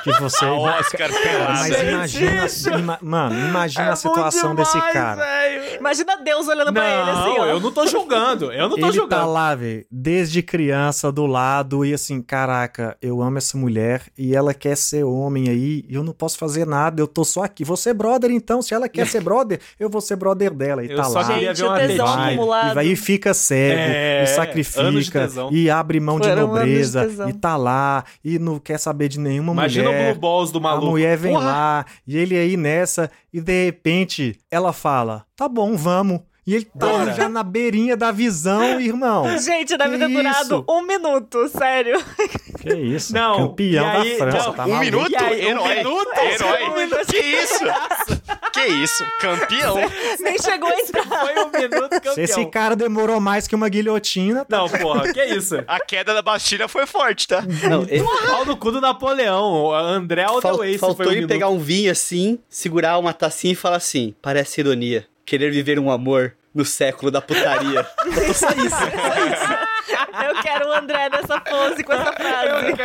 Que você. A Oscar Cara, pelada. mas imagina, ima- mano, imagina a situação É bom desse demais, cara. velho. Imagina Deus olhando pra ele assim, Não, ó. eu não tô julgando. Eu não tô ele julgando. tá lá, velho, desde criança do lado e assim, caraca, eu amo essa mulher e ela quer ser homem aí e eu não posso fazer nada, eu tô só aqui. Você é brother então, se ela quer ser brother, eu vou ser brother dela. E Eu tá só lá. queria ver uma. Vai, acumulado. e vai e fica cego, É, e sacrifica, e abre mão de Foram anos de nobreza, e tá lá, e não quer saber de nenhuma Imagina o mulher. Blue Balls do A maluco. mulher vem Porra. lá, e ele aí nessa, e de repente ela fala: tá bom, vamos. E ele tá Bora. já na beirinha da visão, irmão. Gente, deve Que ter durado isso? um minuto, sério. Que isso? Não, Campeão aí- da França, não, tá Um maluco? minuto? Aí, um Herói. minuto? Herói. Um minuto. Que isso? Que isso? Campeão. Nem chegou a entrar. Foi um minuto campeão. Se esse cara demorou mais que uma guilhotina, tá Não, porra, que isso? A queda da Bastilha foi forte, tá? Não, ele, Pau no cu do Napoleão. O André fal- Aldaways faltou foi um ele minuto. pegar um vinho assim, segurar uma tacinha e falar assim: parece ironia. Querer viver um amor no século da putaria. Faltou só isso. Eu quero o André nessa pose com essa frase.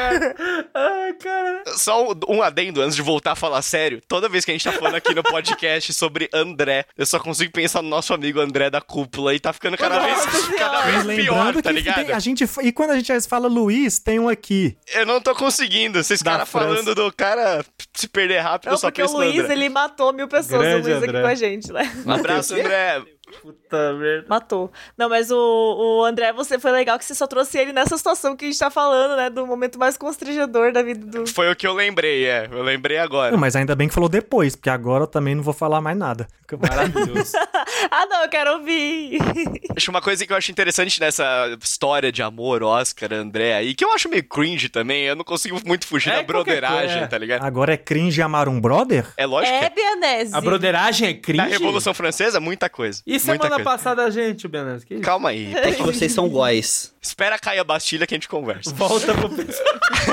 Ai, cara. Só um- adendo antes de voltar a falar sério. Toda vez que a gente tá falando aqui no podcast sobre André, eu só consigo pensar no nosso amigo André da cúpula e tá ficando cada vez, cada vez pior, tá que ligado? tem- a gente e quando a gente fala Luiz, tem um aqui. Eu não tô conseguindo. Vocês caras falando do cara se perder rápido, Não, eu só porque o penso no Luiz, ele matou mil pessoas. Grande o Luiz André. aqui com a gente, né? Um abraço, o? André. Puta merda. Matou. Não, mas o, o André, você foi legal que você só trouxe ele nessa situação que a gente tá falando, né? Do momento mais constrangedor da vida do. Foi o que eu lembrei, é. Eu lembrei agora. Não, mas ainda bem que falou depois, porque agora eu também não vou falar mais nada. Maravilhoso. ah, não, eu quero ouvir. Acho uma coisa que eu acho interessante nessa história de amor, Oscar, André aí, que eu acho meio cringe também, eu não consigo muito fugir É, da broderagem, é. tá ligado? Agora é cringe amar um brother? É lógico É, é. Bianese. A broderagem é Na cringe? Revolução Francesa, muita coisa. E muita semana coisa. passada, gente, isso? Calma aí. É que vocês são boys. Espera cair a Bastilha que a gente conversa. Volta pro pessoal.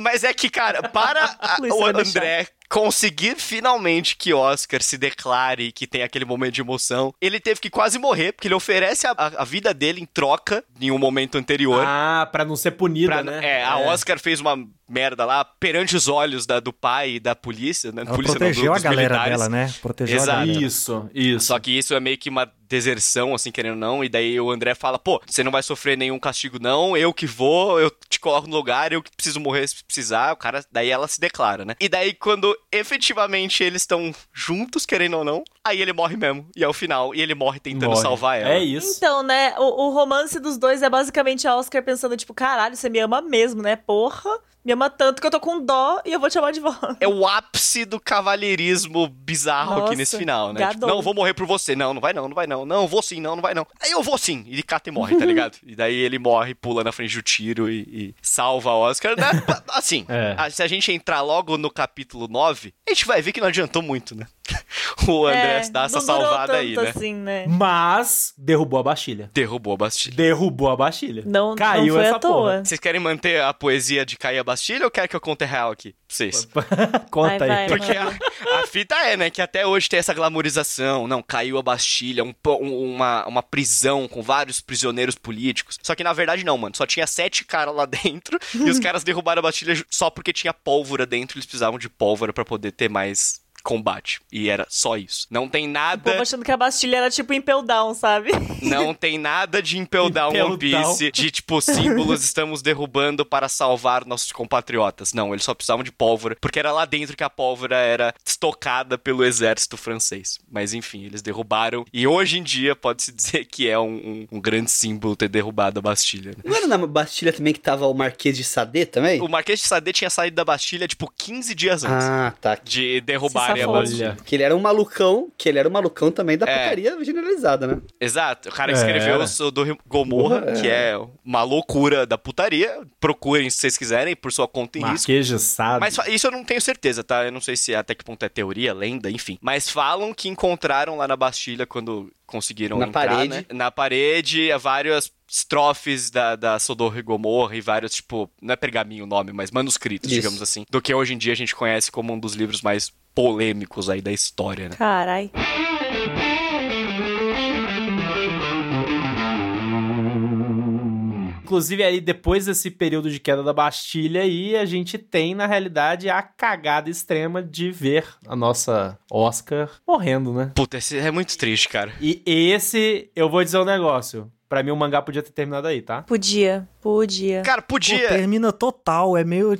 Mas é que, cara, para a- o. André conseguir finalmente que Oscar se declare, que tem aquele momento de emoção, ele teve que quase morrer, porque ele oferece a, a- vida dele em troca em um momento anterior. Ah, pra não ser punida, Pra- né? é, a Oscar fez uma merda lá perante os olhos da- do pai e da polícia, né? Ela polícia não, protegeu do- a galera militares. dela, né? Protegeu Exato. a galera. Isso, isso. Só que isso é meio que uma deserção, assim, querendo ou não, e daí o André fala, pô, você não vai sofrer nenhum castigo não, eu que vou, eu te coloco no lugar, eu que preciso morrer se precisar, o cara, daí ela se declara, né? E daí quando efetivamente eles estão juntos, querendo ou não, aí ele morre mesmo, e é o final, e ele morre tentando Morre. salvar ela. É isso. Então, né, o, o romance dos dois é basicamente a Oscar pensando, tipo, caralho, você me ama mesmo, né? Porra, me ama tanto que eu tô com dó e eu vou te amar de volta. É o ápice do cavalheirismo bizarro aqui Nossa, nesse final, né? Tipo, não, vou morrer por você. Não, não vai não, não vai não. Não, vou sim, não, não vai não. Aí eu vou sim. E ele cata e morre, tá ligado? E daí ele morre, pula na frente do tiro e, e salva a Oscar. Né? Assim, É. a- se a gente entrar logo no capítulo 9, a gente vai ver que não adiantou muito, né? o André É, dá essa salvada aí, né? assim, né? Mas derrubou a Bastilha. Derrubou a Bastilha. Derrubou a Bastilha. Não, Caiu não foi essa à toa. porra. Vocês querem manter a poesia de cair a Bastilha ou quer que eu conte a real aqui? pra Vocês. Conta Vai, aí. vai. Porque a, a fita é, né, que até hoje tem essa glamorização. Não, caiu a Bastilha, um um- uma, uma prisão com vários prisioneiros políticos. Só que na verdade não, mano. Só tinha sete caras lá dentro e os caras derrubaram a Bastilha só porque tinha pólvora dentro. Eles precisavam de pólvora pra poder ter mais combate. E era só isso. Não tem nada, povo achando que a Bastilha era tipo Impel Down, sabe? não tem nada de Impel Down Impel One Piece, de tipo símbolos estamos derrubando para salvar nossos compatriotas. Não, eles só precisavam de pólvora, porque era lá dentro que a pólvora era estocada pelo exército francês. Mas enfim, eles derrubaram e hoje em dia pode-se dizer que é um, um- um grande símbolo ter derrubado a Bastilha. né? Não era na Bastilha também que tava o Marquês de Sade também? O Marquês de Sade tinha saído da Bastilha tipo 15 dias antes. Ah, tá. De derrubarem Que ele era um malucão, que ele era um malucão também da É. putaria generalizada, né? Exato. O cara que É, escreveu o Sodor Gomorra, Gomorra, é. que é uma loucura da putaria. Procurem se vocês quiserem, por sua conta em risco. Marquês de Sade. Mas isso eu não tenho certeza, tá? Eu não sei se até que ponto é teoria, lenda, enfim. Mas falam que encontraram lá na Bastilha quando conseguiram Na entrar, parede. né? Na parede, várias estrofes da, da Sodor e Gomorra e vários, tipo, não é pergaminho o nome, mas manuscritos, Isso. digamos assim. Do que hoje em dia a gente conhece como um dos livros mais polêmicos aí da história, né? Carai. Inclusive, aí, depois desse período de queda da Bastilha, aí, a gente tem, na realidade, a cagada extrema de ver a nossa Oscar morrendo, né? Puta, esse é muito triste, cara. E esse, eu vou dizer um negócio. Pra mim, o mangá podia ter terminado aí, tá? Podia, podia. Cara, Pô, podia. termina total, é meio.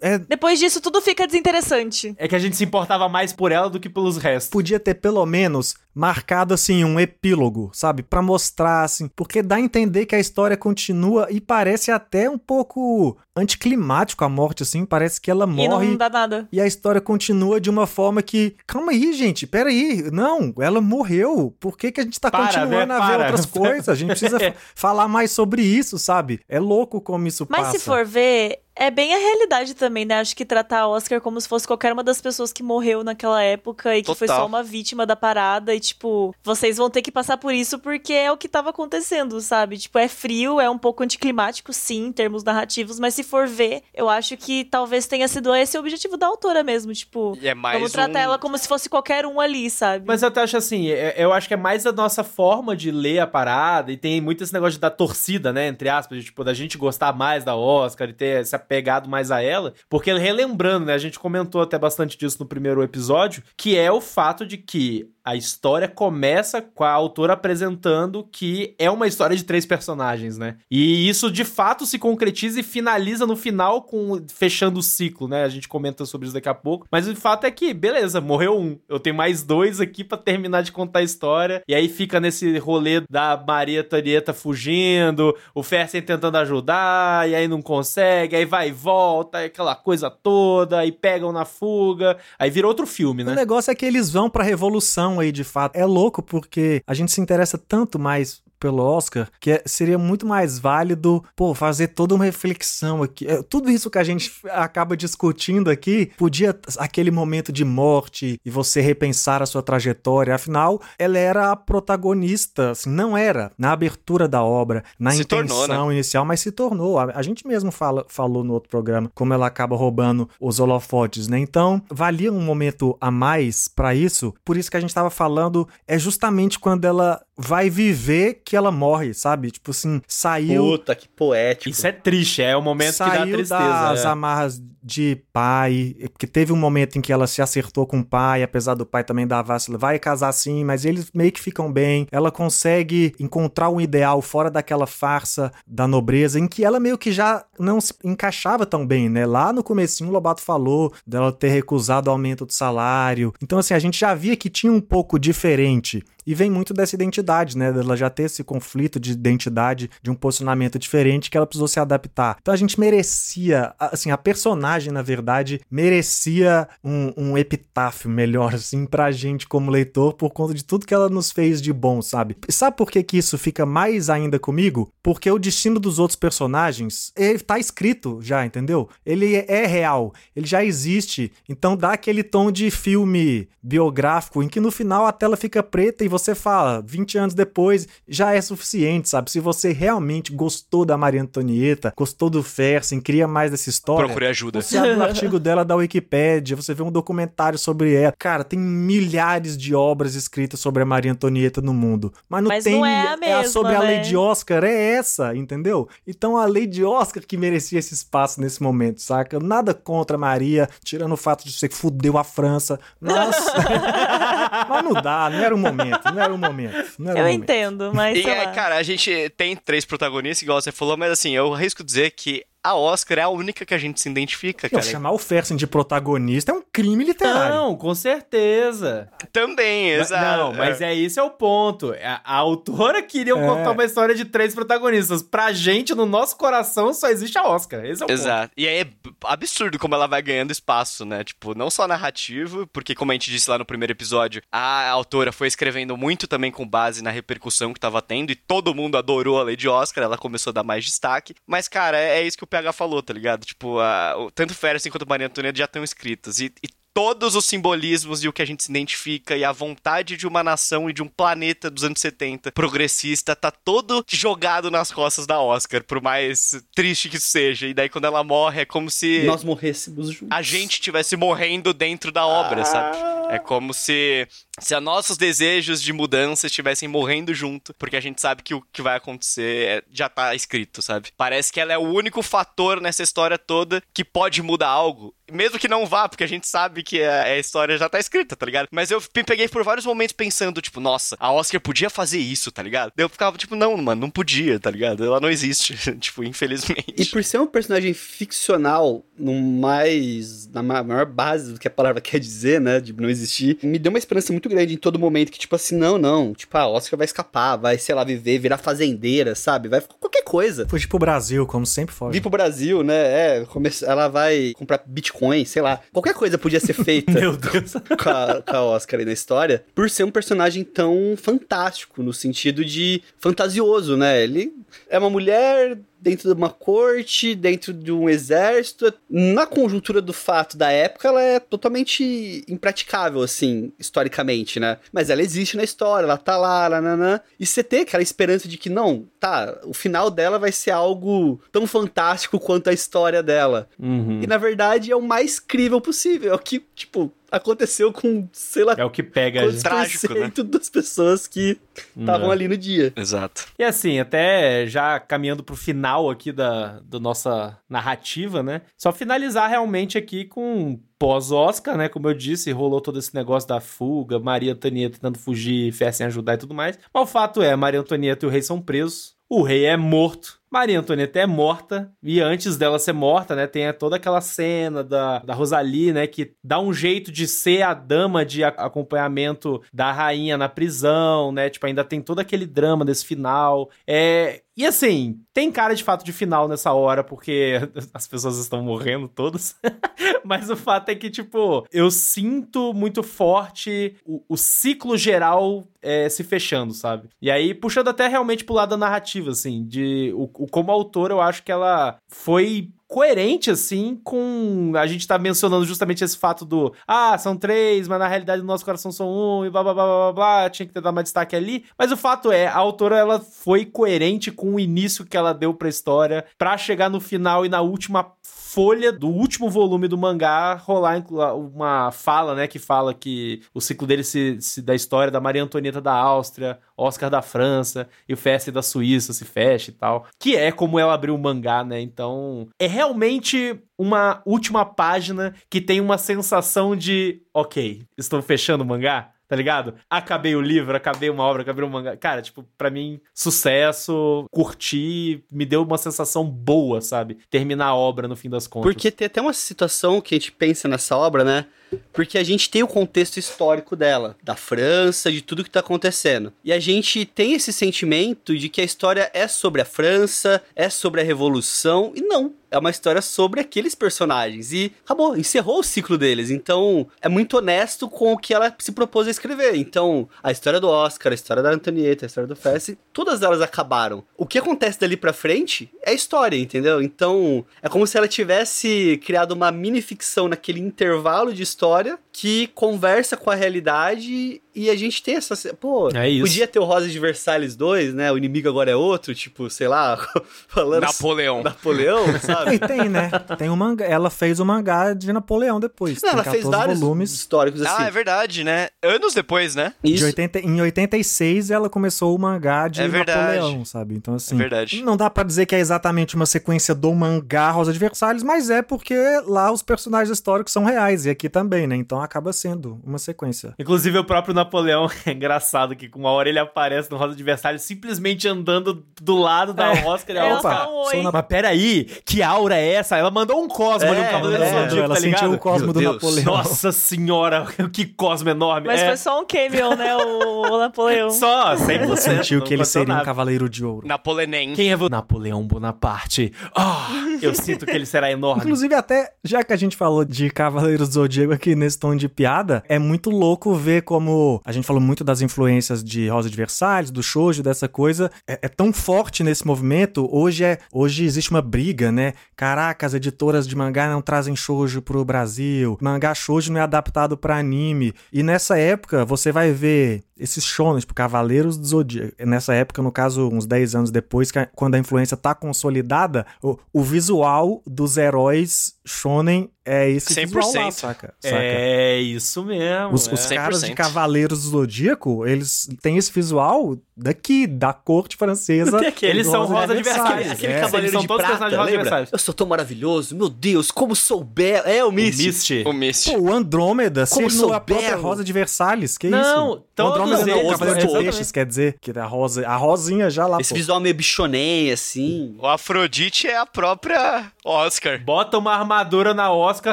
É, é- Depois disso, tudo fica desinteressante. É que a gente se importava mais por ela do que pelos restos. podia ter pelo menos marcado assim um epílogo, sabe? Pra mostrar assim, porque dá a entender que a história continua e parece até um pouco anticlimático a morte assim, parece que ela E morre não dá nada. e a história continua de uma forma que, calma aí, gente, peraí, não, ela morreu. Por que, que a gente tá Para, continuando né? a ver Para. outras coisas? A gente precisa fa- falar mais sobre isso, sabe? É louco como isso Mas passa. se for ver, é bem a realidade também, né? Acho que tratar a Oscar como se fosse qualquer uma das pessoas que morreu naquela época e que foi Total. só uma vítima da parada e, tipo, vocês vão ter que passar por isso porque é o que tava acontecendo, sabe? Tipo, é frio, é um pouco anticlimático, sim, em termos narrativos, mas se for ver, eu acho que talvez tenha sido esse o objetivo da autora mesmo, tipo, é mais vamos tratar um- ela como se fosse qualquer um ali, sabe? Mas eu até acho assim, é- eu acho que é mais a nossa forma de ler a parada, e tem muito esse negócio da torcida, né? Entre aspas, de, tipo, da gente gostar mais da Oscar e ter se apegado mais a ela. Porque relembrando, né? A gente comentou até bastante disso no primeiro episódio, que é o fato de que a história começa com a autora apresentando que é uma história de três personagens, né? E isso de fato se concretiza e finaliza no final com fechando o ciclo, né? A gente comenta sobre isso daqui a pouco. Mas o fato é que, beleza, morreu um. Eu tenho mais dois aqui pra terminar de contar a história. E aí fica nesse rolê da Maria Antonieta fugindo, o Fersen tentando ajudar, e aí não consegue, aí vai e volta, aquela coisa toda, aí pegam na fuga. Aí vira outro filme, O né? negócio é que eles vão pra revolução aí, de fato. É louco porque a gente se interessa tanto mais pelo Oscar, que é- seria muito mais válido, pô, fazer toda uma reflexão aqui. É, Tudo isso que a gente acaba discutindo aqui, podia aquele momento de morte e você repensar a sua trajetória. Afinal, ela era a protagonista, assim, não era na abertura da obra, na Se intenção tornou, né? inicial, mas se tornou. A, a gente mesmo fala, falou no outro programa como ela acaba roubando os holofotes, né? Então, valia um momento a mais pra isso. Por isso que a gente tava falando é justamente quando ela vai viver que ela morre, sabe? Tipo assim, saiu Puta, que poético. Isso é triste, é o momento que dá saiu tristeza. das é. amarras de pai, porque teve um momento em que ela se acertou com o pai, apesar do pai também dar vacila, vai casar sim, mas eles meio que ficam bem. Ela consegue encontrar um ideal fora daquela farsa da nobreza, em que ela meio que já não se encaixava tão bem, né? Lá no comecinho o Lobato falou dela ter recusado o aumento do salário. Então assim, a gente já via que tinha um pouco diferente. E vem muito dessa identidade, né? Dela já ter esse conflito de identidade, de um posicionamento diferente que ela precisou se adaptar. Então a gente merecia, assim, a personagem, na verdade, merecia um, um epitáfio melhor, assim, pra gente como leitor, por conta de tudo que ela nos fez de bom, sabe? E sabe por que, que isso fica mais ainda comigo? Porque o destino dos outros personagens, ele tá escrito já, entendeu? Ele é real, ele já existe. Então dá aquele tom de filme biográfico em que no final a tela fica preta e você fala, 20 anos depois, já é suficiente, sabe? Se você realmente gostou da Maria Antonieta, gostou do Fersen, queria mais dessa história. Procure ajuda. Você abre um artigo dela da Wikipédia, você vê um documentário sobre ela. Cara, tem milhares de obras escritas sobre a Maria Antonieta no mundo. Mas não Mas tem. não é a mesma, sobre a né? Lady Oscar, é essa, entendeu? Então a Lady Oscar que merecia esse espaço nesse momento, saca? Nada contra a Maria, tirando o fato de você que fudeu a França. Nossa. mas não dá, não era o momento, não era o momento. Não era Eu o momento. entendo, mas E, sei é, lá. cara, a gente tem três protagonistas, igual você falou, mas assim, eu arrisco dizer que a Oscar é a única que a gente se identifica, Não, cara. chamar o Fersen de protagonista é um crime literário. Não, com certeza. Também, exato. Não, mas é esse é o ponto. A, a autora queria É. contar uma história de três protagonistas. Pra gente, no nosso coração, só existe a Oscar. Esse é o ponto. Exato. E aí é absurdo como ela vai ganhando espaço, né? Tipo, não só narrativo, porque como a gente disse lá no primeiro episódio, a autora foi escrevendo muito também com base na repercussão que tava tendo e todo mundo adorou a Lady Oscar, ela começou a dar mais destaque. Mas, cara, é, é isso que o PH falou, tá ligado? Tipo, a, o- tanto Ferris quanto Maria Antonieta já estão escritas. E, e todos os simbolismos e o que a gente se identifica e a vontade de uma nação e de um planeta dos anos 70 progressista tá todo jogado nas costas da Oscar, por mais triste que isso seja. E daí quando ela morre é como se Nós morrêssemos juntos. a gente estivesse morrendo dentro da obra, sabe? É como se se a nossos desejos de mudança estivessem morrendo junto, porque a gente sabe que o que vai acontecer é- já tá escrito, sabe? Parece que ela é o único fator nessa história toda que pode mudar algo. Mesmo que não vá, porque a gente sabe que a, a história já tá escrita, tá ligado? Mas eu me peguei por vários momentos pensando, tipo, nossa, a Oscar podia fazer isso, tá ligado? Eu ficava, tipo, não, mano, não podia, tá ligado? Ela não existe, tipo, infelizmente. E por ser um personagem ficcional, no mais. na ma- maior base do que a palavra quer dizer, né? De não existir, me deu uma esperança muito grande em todo momento que, tipo assim, não, não. Tipo, a Oscar vai escapar, vai, sei lá, viver, virar fazendeira, sabe? Vai qualquer coisa. Fugir pro Brasil, como sempre foge. Vir pro Brasil, né? É, ela vai comprar Bitcoin, sei lá. Qualquer coisa podia ser feita. Meu Deus. com a, com a Oscar aí na história, por ser um personagem tão fantástico, no sentido de fantasioso, né? Ele é uma mulher dentro de uma corte, dentro de um exército. Na conjuntura do fato da época, ela é totalmente impraticável, assim, historicamente, né? Mas ela existe na história, ela tá lá, nananã. E você tem aquela esperança de que, não, tá, o final dela vai ser algo tão fantástico quanto a história dela. Uhum. E na verdade é o mais crível possível. É o que, tipo, aconteceu com, sei lá, É o que pega a quantos gente. Trágico, cento das pessoas que estavam É. ali no dia. Exato. E assim, até já caminhando pro final aqui da, da nossa narrativa, né? Só finalizar realmente aqui com pós-Oscar, né? Como eu disse, rolou todo esse negócio da fuga, Maria Antonieta tentando fugir, fé sem ajudar e tudo mais. Mas o fato é, Maria Antonieta e o rei são presos, o rei é morto, Maria Antonieta é morta, e antes dela ser morta, né, tem toda aquela cena da, da Rosalie, né, que dá um jeito de ser a dama de acompanhamento da rainha na prisão, né, tipo, ainda tem todo aquele drama desse final. É, e assim, tem cara de fato de final nessa hora, porque as pessoas estão morrendo todas. Mas o fato é que, tipo, eu sinto muito forte o, o ciclo geral é, se fechando, sabe? E aí, puxando até realmente pro lado da narrativa, assim, de o- como autora, eu acho que ela foi coerente, assim, com. A gente tá mencionando justamente esse fato do. Ah, são três, mas na realidade no nosso coração são um, e blá blá blá blá blá, tinha que ter dado mais destaque ali. Mas o fato é, a autora, ela foi coerente com o início que ela deu pra história, pra chegar no final e na última folha do último volume do mangá rolar uma fala, né, que fala que o ciclo dele se, se- da história da Maria Antonieta da Áustria, Oscar da França e o Feste da Suíça se fecha e tal, que é como ela abriu o mangá, né? Então, é realmente uma última página que tem uma sensação de, OK, estou fechando o mangá. Tá ligado? Acabei o livro, acabei uma obra, acabei um mangá. Cara, tipo, pra mim, sucesso, curti, me deu uma sensação boa, sabe? Terminar a obra no fim das contas. Porque tem até uma situação que a gente pensa nessa obra, né? Porque a gente tem o contexto histórico dela, da França, de tudo que tá acontecendo. E a gente tem esse sentimento de que a história é sobre a França, é sobre a Revolução, e não. É uma história sobre aqueles personagens. E acabou, encerrou o ciclo deles. Então, é muito honesto com o que ela se propôs a escrever. Então, a história do Oscar, a história da Antonieta, a história do Fess, todas elas acabaram. O que acontece dali pra frente é história, entendeu? Então, é como se ela tivesse criado uma mini ficção naquele intervalo de história que conversa com a realidade e a gente tem essa. Pô, É isso. podia ter o Rosa de Versalhes 2, né? O inimigo agora é outro, tipo, sei lá, falando. Napoleão. Napoleão, sabe? E tem, né? Tem um mangá. Ela fez o mangá de Napoleão depois. Não, tem ela fez 14 vários volumes. históricos assim. Ah, é verdade, né? Anos depois, né? De Isso. 80, em 86 ela começou o mangá de É. Napoleão, sabe? Então assim, É verdade. não dá pra dizer que é exatamente uma sequência do mangá Rosa de Versalhes, mas é porque lá os personagens históricos são reais e aqui também, né? Então acaba sendo uma sequência. Inclusive, o próprio Napoleão é engraçado que com uma hora ele aparece no Rosa de Versalhes simplesmente andando do lado da Oscar e a É, Oscar. só um oi. sou na- Mas peraí, que aura é essa? Ela mandou um Cosmo ali, um É, Cavaleiro é, do Zodíaco, ela tá ligado? sentiu o Cosmo Meu do Deus. Napoleão. Nossa senhora, que Cosmo enorme. Mas é, foi só um cameo, né? O, o Napoleão. só, 100%. Ela sentiu que ele seria um nada. cavaleiro de ouro. Napolenem. Quem é vo- Napoleão Bonaparte? Ah, eu sinto que ele será enorme. Inclusive, até já que a gente falou de Cavaleiros do Zodíaco aqui nesse tom de piada, é muito louco ver como a gente falou muito das influências de Rosa de Versalhes, do shoujo, dessa coisa. É, é tão forte nesse movimento. Hoje é, hoje existe uma briga, né? Caraca, as editoras de mangá não trazem shoujo pro Brasil. Mangá shoujo não é adaptado para anime. E nessa época, você vai ver esses shonen, tipo Cavaleiros do Zodíaco. Nessa época, no caso, uns 10 anos depois, quando a influência tá consolidada, o, o visual dos heróis shonen é esse 100%. visual lá, saca? saca? É isso mesmo. Os, é. os caras de Cavaleiros do Zodíaco, eles têm esse visual daqui, da corte francesa. eles são rosa de Versalhes. Aquele é. cavaleiro de prata, lembra? Eu sou tão maravilhoso, meu Deus, como sou belo. É o Misty. O Misty. O, Misty. Pô, o Andrômeda, como é a própria rosa de Versalhes, que não, isso? Não, todos o Andrômeda não, o Cavaleiro de Peixes, quer dizer, que a rosa, a rosinha já lá, Esse pô. visual meio bichonei, assim. O Afrodite é a própria Oscar. Bota uma armadura na Oscar,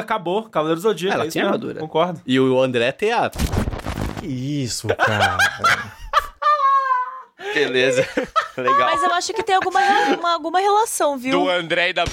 acabou. Cavaleiro do Zodíaco. Ela é tem armadura. Concordo. E o André tem a... Que isso, cara. Beleza. Legal. Mas eu acho que tem alguma, uma, alguma relação, viu? Do André e da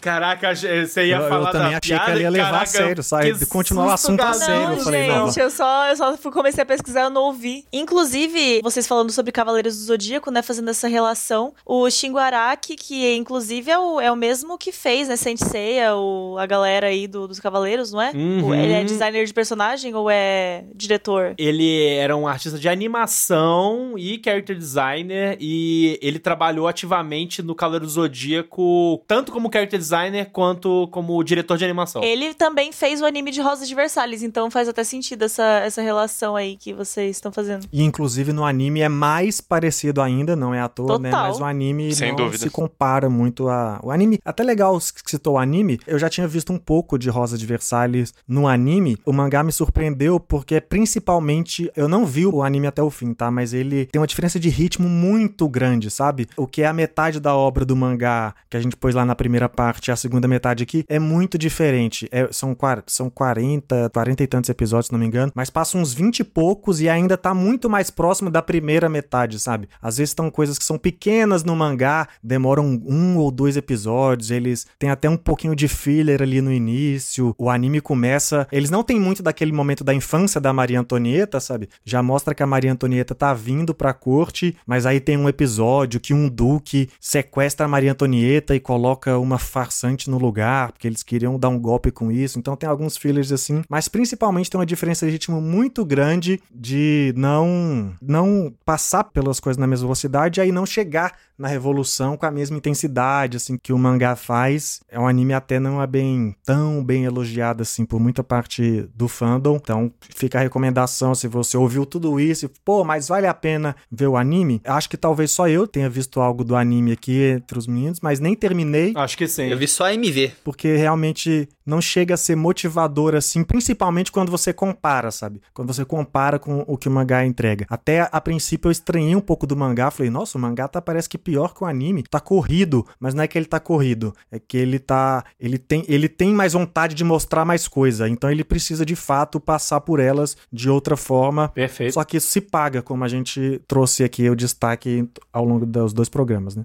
Caraca, você ia eu, falar Eu também da achei piada, que ela ia levar caraca, a sério, sabe? que Continuar o assunto a sério. Não, eu falei, gente, não. eu só, eu só fui- comecei a pesquisar e não ouvi. Inclusive, vocês falando sobre Cavaleiros do Zodíaco, né, fazendo essa relação, o Shingo Araki, que inclusive é o, é o mesmo que fez, né, Saint Seiya, o, a galera aí do- dos Cavaleiros, não é? Uhum. O- Ele é designer de personagem ou é diretor? Ele era um artista de animação e character designer e ele trabalhou ativamente no Cavaleiro do Zodíaco, tanto como character designer quanto como diretor de animação. Ele também fez o anime de Rosa de Versalhes, então faz até sentido essa, essa relação aí que vocês estão fazendo. E inclusive no anime é mais parecido ainda, não é à toa, né? Total. Mas o anime Sem não dúvida. se compara muito a. O anime, até legal que citou o anime, eu já tinha visto um pouco de Rosa de Versalhes no anime. O mangá me surpreendeu porque principalmente eu não vi o anime até o fim, tá? Mas ele tem uma diferença de ritmo muito grande, sabe? O que é a metade da obra do mangá que a gente pôs lá na primeira parte, a segunda metade aqui, é muito diferente. É, são, são 40, 40 e tantos episódios, se não me engano, mas passa uns 20 e poucos e ainda tá muito mais próximo da primeira metade, sabe? Às vezes estão coisas que são pequenas no mangá, demoram um ou dois episódios, eles têm até um pouquinho de filler ali no início, o anime começa. Eles não têm muito daquele momento da infância da Maria Antonieta, sabe? Já mostra que a Maria Antonieta tá vindo pra corte, mas aí tem um episódio que um duque sequestra a Maria Antonieta e coloca uma farsante no lugar, porque eles queriam dar um golpe com isso. Então tem alguns fillers assim, mas principalmente tem uma diferença de ritmo muito grande de não não passar pelas coisas na mesma velocidade e aí não chegar na revolução com a mesma intensidade assim que o mangá faz. É um anime até não é bem tão bem elogiado assim por muita parte do fandom. Então fica a recomendação se você ouviu tudo isso, e, pô, mas vale a pena ver o anime. Acho que talvez só eu tenha visto algo do anime aqui entre os meninos, mas nem terminei Acho que sim. Eu vi só a MV. porque realmente não chega a ser motivador assim, principalmente quando você compara, sabe? Quando você compara com o que o mangá entrega. Até a princípio eu estranhei um pouco do mangá, falei, nossa, o mangá tá parece que pior que o anime, tá corrido, mas não é que ele tá corrido, é que ele tá, ele tem, ele tem mais vontade de mostrar mais coisa, então ele precisa de fato passar por elas de outra forma. Perfeito. Só que isso se paga, como a gente trouxe aqui o destaque ao longo dos dois programas, né?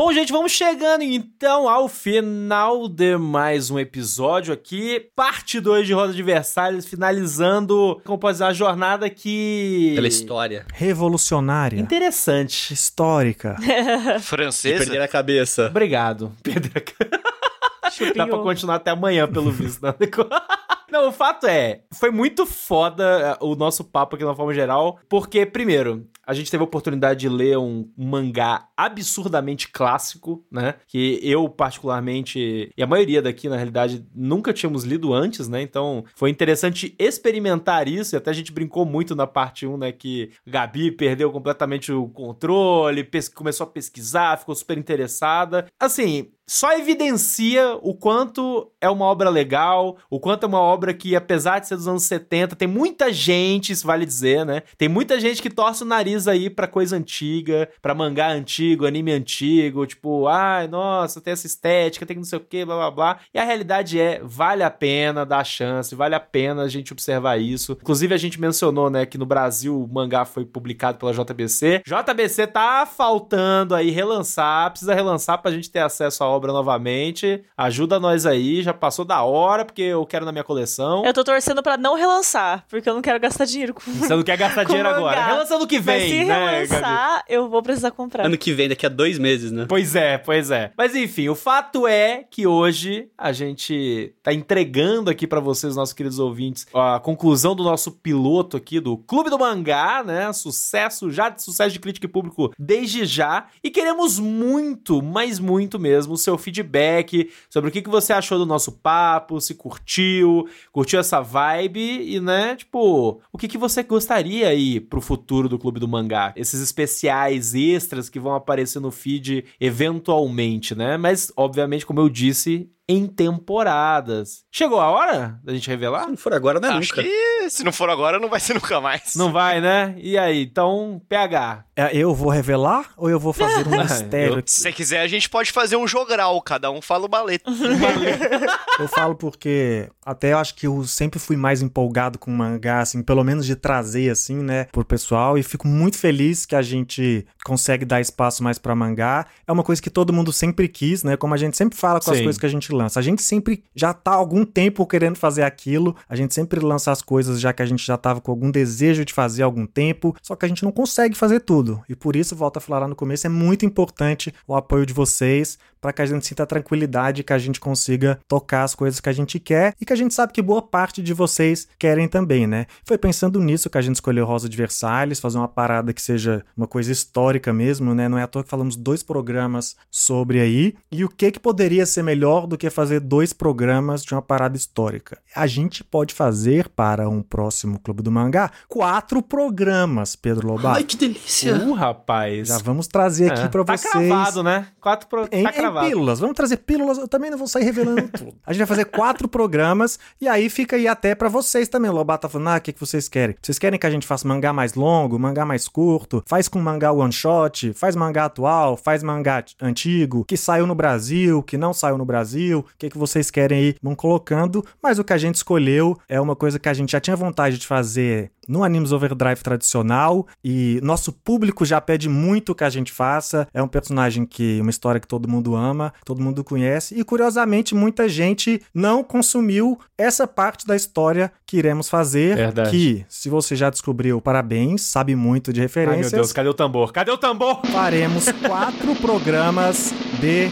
Bom, gente, vamos chegando então ao final de mais um episódio aqui. Parte 2 de Roda de Versalhes, finalizando, como pode dizer, a jornada que... Pela história. Revolucionária, Interessante. histórica. De Francesa? perder a cabeça. Obrigado, Pedro. Dá pra continuar até amanhã, pelo visto. né? Não, o fato é, foi muito foda eh, o nosso papo aqui de uma forma geral, porque, primeiro, a gente teve a oportunidade de ler um mangá absurdamente clássico, né? Que eu, particularmente, e a maioria daqui, na realidade, nunca tínhamos lido antes, né? Então, foi interessante experimentar isso, e até a gente brincou muito na parte 1, né? Que Gabi perdeu completamente o controle, começou a pesquisar, ficou super interessada. Assim, só evidencia o quanto é uma obra legal, o quanto é uma obra que, apesar de ser dos anos 70, tem muita gente, isso vale dizer, né? Tem muita gente que torce o nariz aí pra coisa antiga, pra mangá antigo, anime antigo, tipo, ai, nossa, tem essa estética, tem não sei o que, blá blá blá. E a realidade é, vale a pena dar chance, vale a pena a gente observar isso. Inclusive, a gente mencionou, né, que no Brasil o mangá foi publicado pela JBC. JBC tá faltando aí relançar, precisa relançar pra gente ter acesso à obra obra novamente. Ajuda nós aí, já passou da hora, porque eu quero na minha coleção. Eu tô torcendo pra não relançar, porque eu não quero gastar dinheiro com. Você não quer gastar dinheiro agora. Relança ano que vem, Mas se né? relançar, Gabi? eu vou precisar comprar. Ano que vem, daqui a dois meses, né? Pois é, pois é. Mas enfim, o fato é que hoje a gente tá entregando aqui pra vocês, nossos queridos ouvintes, a conclusão do nosso piloto aqui do Clube do Mangá, né? Sucesso, já de sucesso de crítica e público desde já. E queremos muito, mas muito mesmo, seu feedback sobre o que, que você achou do nosso papo, se curtiu, curtiu essa vibe e, né, tipo, o que, que você gostaria aí pro futuro do Clube do Mangá? Esses especiais extras que vão aparecer no feed eventualmente, né? Mas, obviamente, como eu disse, em temporadas. Chegou a hora da gente revelar? Se não for agora, não é Acho nunca. que se não for agora, não vai ser nunca mais. Não vai, né? E aí? Então, PH. É, Eu vou revelar ou eu vou fazer um mistério? aqui? Se você quiser, a gente pode fazer um jogral, cada um fala o baleto. Eu falo porque até eu acho que eu sempre fui mais empolgado com mangá, assim, pelo menos de trazer, assim, né, pro pessoal. E fico muito feliz que a gente consegue dar espaço mais pra mangá. É uma coisa que todo mundo sempre quis, né? Como a gente sempre fala com as Sim. coisas que a gente lança. A gente sempre já tá há algum tempo querendo fazer aquilo. A gente sempre lança as coisas já que a gente já tava com algum desejo de fazer há algum tempo. Só que a gente não consegue fazer tudo. E por isso, volto a falar lá no começo, é muito importante o apoio de vocês para que a gente sinta a tranquilidade que a gente consiga tocar as coisas que a gente quer e que a gente sabe que boa parte de vocês querem também, né? Foi pensando nisso que a gente escolheu Rosa de Versalhes, fazer uma parada que seja uma coisa histórica mesmo, né? Não é à toa que falamos dois programas sobre aí. E o que que poderia ser melhor do que fazer dois programas de uma parada histórica? A gente pode fazer para um próximo Clube do Mangá quatro programas, Pedro Lobato. Ai, que delícia. Uh, rapaz. Já vamos trazer aqui É, para tá vocês. cravado, né? Quatro pro... Em, tá em cravado. pílulas. Vamos trazer pílulas. Eu também não vou sair revelando tudo. A gente vai fazer quatro programas e aí fica aí até pra vocês também. O Lobato tá falando, ah, o que, que vocês querem? Vocês querem que a gente faça mangá mais longo, mangá mais curto? Faz com mangá one shot? Faz mangá atual? Faz mangá antigo? Que saiu no Brasil? Que não saiu no Brasil? O que, que vocês querem aí? Vão colocando. Mas o que a gente escolheu é uma coisa que a gente já tinha vontade de fazer no Animes Overdrive tradicional e nosso público já pede muito que a gente faça. É um personagem que uma história que todo mundo ama, todo mundo conhece e curiosamente muita gente não consumiu essa parte da história que iremos fazer, Verdade. que se você já descobriu, parabéns, sabe muito de Ai, referências. meu Deus, cadê o tambor? Cadê o tambor? Faremos quatro programas de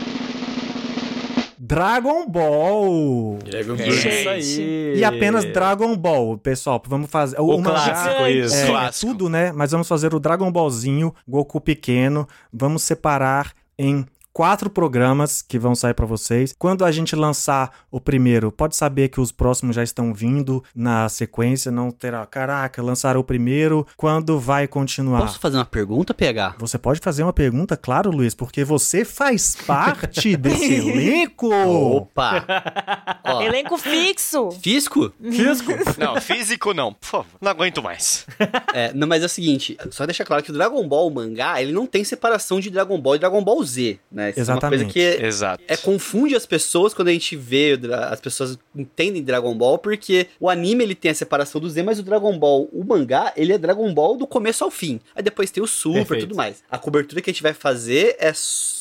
Dragon Ball. É isso aí. E apenas Dragon Ball, pessoal. Vamos fazer. O mangá- clássico, isso. É, é Clássico. tudo, né? Mas vamos fazer o Dragon Ballzinho, Goku pequeno. Vamos separar em quatro programas que vão sair pra vocês. Quando a gente lançar o primeiro, pode saber que os próximos já estão vindo na sequência, não terá, caraca, lançaram o primeiro, quando vai continuar? Posso fazer uma pergunta, PH? Você pode fazer uma pergunta, claro, Luiz, porque você faz parte desse elenco. Opa! Ó, Elenco fixo. Fisco? Fisco. Não, físico não, por favor. Não aguento mais. É, não, mas é o seguinte, só deixar claro que o Dragon Ball o mangá, ele não tem separação de Dragon Ball e Dragon Ball Z, né? Isso É uma coisa Exatamente. que é, Exato. é, confunde as pessoas quando a gente vê, as pessoas entendem Dragon Ball, porque o anime ele tem a separação do Z, mas o Dragon Ball, o mangá, ele é Dragon Ball do começo ao fim. Aí depois tem o Super e tudo mais. A cobertura que a gente vai fazer é só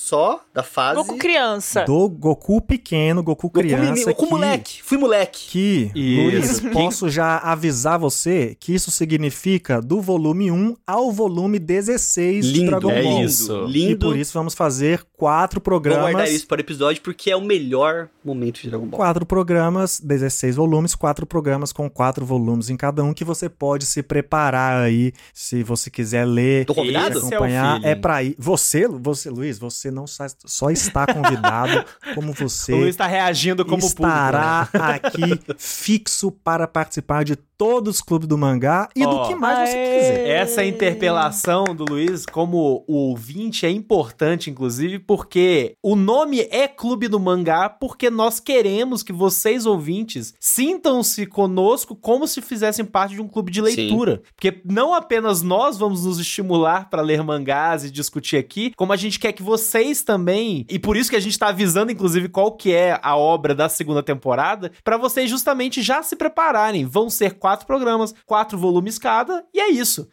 da fase... Goku criança. Do Goku pequeno, Goku Goku, criança. Goku que- moleque, fui moleque. Que, Isso. Luiz, posso já avisar você que isso significa do volume 1 ao volume 16 de Lindo, Dragon é Ball. isso. E Lindo. por isso vamos fazer quatro Vou guardar programas. isso para o episódio porque é o melhor momento de Dragon Ball. Quatro programas, 16 volumes, quatro programas com quatro volumes em cada um que você pode se preparar aí, se você quiser ler, Tô convidado? Esse é acompanhar. feeling. É, pra ir. Você, você, Luiz, você não só, está convidado, como você O Luiz tá reagindo como público. né? estará aqui fixo para participar de todos os clubes do mangá e Ó, do que mais você aê. quiser. Essa interpelação do Luiz, como o ouvinte, é importante, inclusive, porque o nome é Clube do Mangá, porque nós queremos que vocês, ouvintes, sintam-se conosco como se fizessem parte de um clube de leitura. Porque não apenas nós vamos nos estimular para ler mangás e discutir aqui, como a gente quer que vocês também, e por isso que a gente tá avisando, inclusive, qual que é a obra da segunda temporada, para vocês justamente já se prepararem. Vão ser quatro programas, quatro volumes cada, e é isso.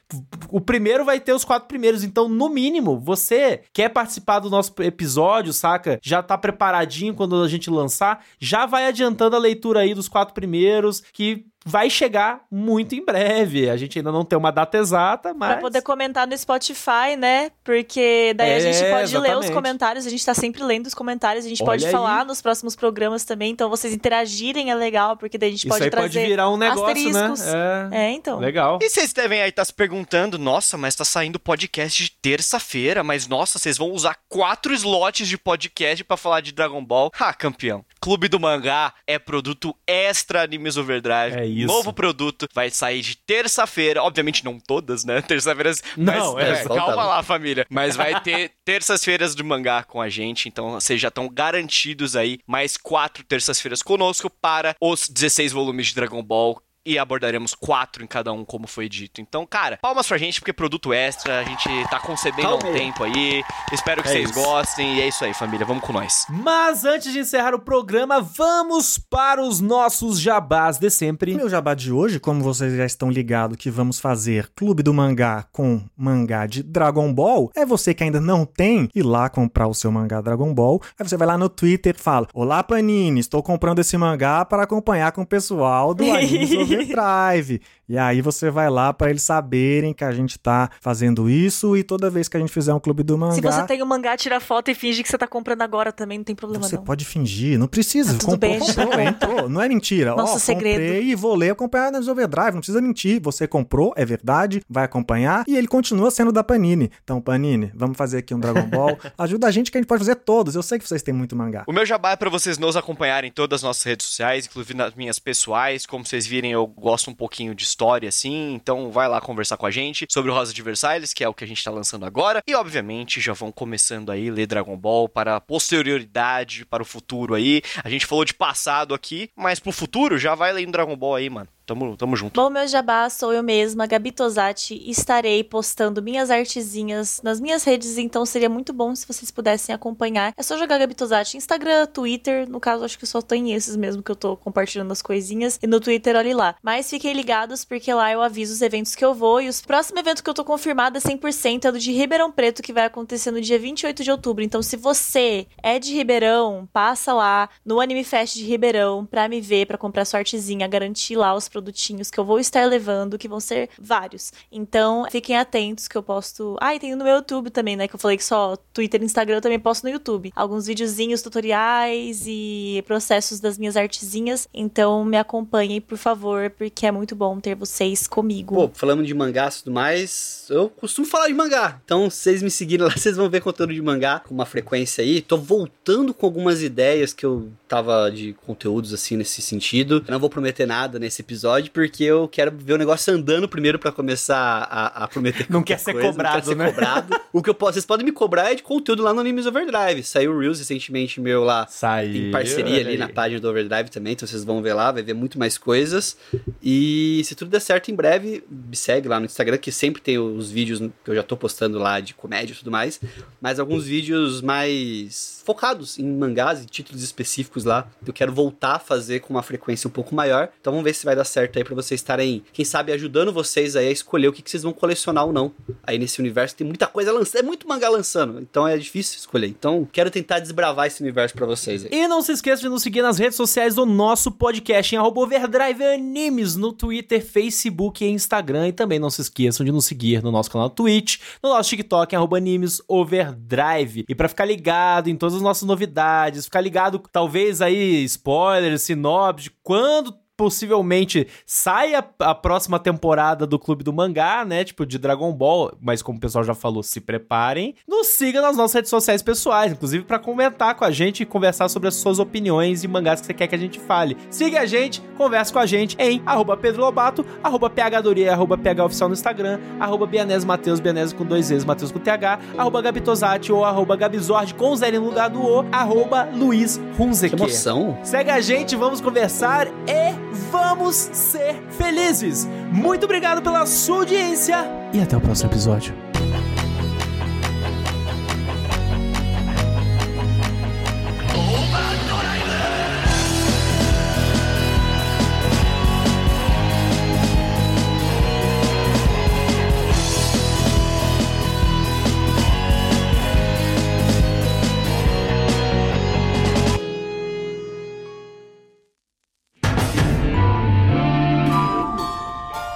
O primeiro vai ter os quatro primeiros, então, no mínimo, você quer participar do nosso episódio, saca? Já tá preparadinho quando a gente lançar, já vai adiantando a leitura aí dos quatro primeiros, que vai chegar muito em breve. A gente ainda não tem uma data exata, mas. Pra poder comentar no Spotify, né? Porque daí a É, gente pode ler os exatamente. comentários, a gente tá sempre lendo os comentários, a gente Olha pode aí. falar nos próximos programas também, então vocês interagirem é legal, porque daí a gente Isso pode aí trazer pode virar um negócio, asteriscos. né? É, então. Legal. E vocês devem aí estar se perguntando, nossa, mas tá saindo podcast de terça-feira, mas nossa, vocês vão usar quatro slots de podcast pra falar de Dragon Ball? Ah, campeão. Clube do Mangá é produto extra Animes Overdrive. É isso. Novo produto, vai sair de terça-feira, obviamente não todas, né? Terça-feiras. Não, mas, é, é, calma tá. lá, família. Mas vai ter terças-feiras de mangá com a gente, então vocês já estão garantidos aí mais quatro terças-feiras conosco para os 16 volumes de Dragon Ball e abordaremos quatro em cada um, como foi dito. Então, cara, palmas pra gente, porque produto extra, a gente tá concebendo há um tempo aí. Espero que É vocês isso. gostem. E é isso aí, família. Vamos com nós. Mas antes de encerrar o programa, vamos para os nossos jabás de sempre. Meu jabá de hoje, como vocês já estão ligados que vamos fazer Clube do Mangá com mangá de Dragon Ball, é você que ainda não tem ir lá comprar o seu mangá Dragon Ball. Aí você vai lá no Twitter e fala: Olá Panini, estou comprando esse mangá para acompanhar com o pessoal do Animes Overdrive. E aí você vai lá para eles saberem que a gente tá fazendo isso e toda vez que a gente fizer um Clube do Mangá, Se você tem o mangá, tira foto e finge que você tá comprando agora também, não tem problema você não. pode fingir, não precisa. Tá tudo comprou, bem, comprou, entrou. Não é mentira. Nosso Ó, segredo. comprei e vou ler acompanhar nas Overdrive. Não precisa mentir. Você comprou, é verdade, vai acompanhar e ele continua sendo da Panini. Então, Panini, vamos fazer aqui um Dragon Ball. Ajuda a gente que a gente pode fazer todos. Eu sei que vocês têm muito mangá. O meu jabá é pra vocês nos acompanharem em todas as nossas redes sociais, inclusive nas minhas pessoais. Como vocês virem, eu gosto um pouquinho de história, assim. Então vai lá conversar com a gente sobre o Rosa de Versailles, que é o que a gente tá lançando agora. E, obviamente, já vão começando aí ler Dragon Ball para a posterioridade, para o futuro aí. A gente falou de passado aqui, mas pro futuro já vai lendo Dragon Ball aí, mano. Tamo, tamo junto. Bom, meu jabá sou eu mesma, Gabi Tosati. Estarei postando minhas artezinhas nas minhas redes, então seria muito bom se vocês pudessem acompanhar. É só jogar Gabi Tosati Instagram, Twitter. No caso, acho que só tem esses mesmo que eu tô compartilhando as coisinhas. E no Twitter, olhe lá. Mas fiquem ligados, porque lá eu aviso os eventos que eu vou. E os próximos eventos que eu tô confirmada 100% é do de Ribeirão Preto, que vai acontecer no dia 28 de outubro. Então, se você é de Ribeirão, passa lá no Anime Fest de Ribeirão pra me ver, pra comprar sua artezinha, garantir lá os produtinhos que eu vou estar levando, que vão ser vários. Então, fiquem atentos que eu posto. Ah, e tem no meu YouTube também, né? Que eu falei que só Twitter e Instagram eu também posto no YouTube. Alguns videozinhos, tutoriais e processos das minhas artezinhas. Então, me acompanhem, por favor, porque é muito bom ter vocês comigo. Pô, falando de mangás e tudo mais, eu costumo falar de mangá. Então, vocês me seguirem lá, vocês vão ver conteúdo de mangá com uma frequência aí. Tô voltando com algumas ideias que eu tava de conteúdos assim nesse sentido. Eu não vou prometer nada nesse episódio, porque eu quero ver o negócio andando primeiro pra começar a, a prometer Não quer ser coisa, cobrado, não quero ser né? cobrado. O que eu posso, vocês podem me cobrar é de conteúdo lá no Animes Overdrive. Saiu o Reels recentemente meu lá Saiu. em parceria ali na página do Overdrive também, então vocês vão ver lá, vai ver muito mais coisas. E se tudo der certo, em breve, me segue lá no Instagram, que sempre tem os vídeos que eu já tô postando lá de comédia e tudo mais, mas alguns vídeos mais focados em mangás e títulos específicos lá. Eu quero voltar a fazer com uma frequência um pouco maior. Então vamos ver se vai dar certo aí pra vocês estarem, quem sabe, ajudando vocês aí a escolher o que, que vocês vão colecionar ou não. Aí nesse universo tem muita coisa lançando, é muito mangá lançando, então é difícil escolher. Então quero tentar desbravar esse universo pra vocês aí. E não se esqueça de nos seguir nas redes sociais do nosso podcast, em Overdrive Animes, no Twitter, Facebook e Instagram. E também não se esqueçam de nos seguir no nosso canal Twitch, no nosso TikTok, em Animes Overdrive. E pra ficar ligado em todas as nossas novidades, ficar ligado, talvez aí, spoilers, sinopse, quando possivelmente saia a próxima temporada do Clube do Mangá, né? Tipo, de Dragon Ball. Mas como o pessoal já falou, se preparem. Nos siga nas nossas redes sociais pessoais, inclusive para comentar com a gente e conversar sobre as suas opiniões e mangás que você quer que a gente fale. Siga a gente, converse com a gente em arroba Pedro Lobato, arroba PHDoria, arroba PHOficial no Instagram, arroba Bianese Mateus, Bianese com dois E's, Mateus com TH, arroba Gabitosati ou arroba Gabizord com zero no lugar do O, arroba Luiz Hunzeker. Que emoção. Segue a gente, vamos conversar e vamos ser felizes. Muito obrigado pela sua audiência e até o próximo episódio.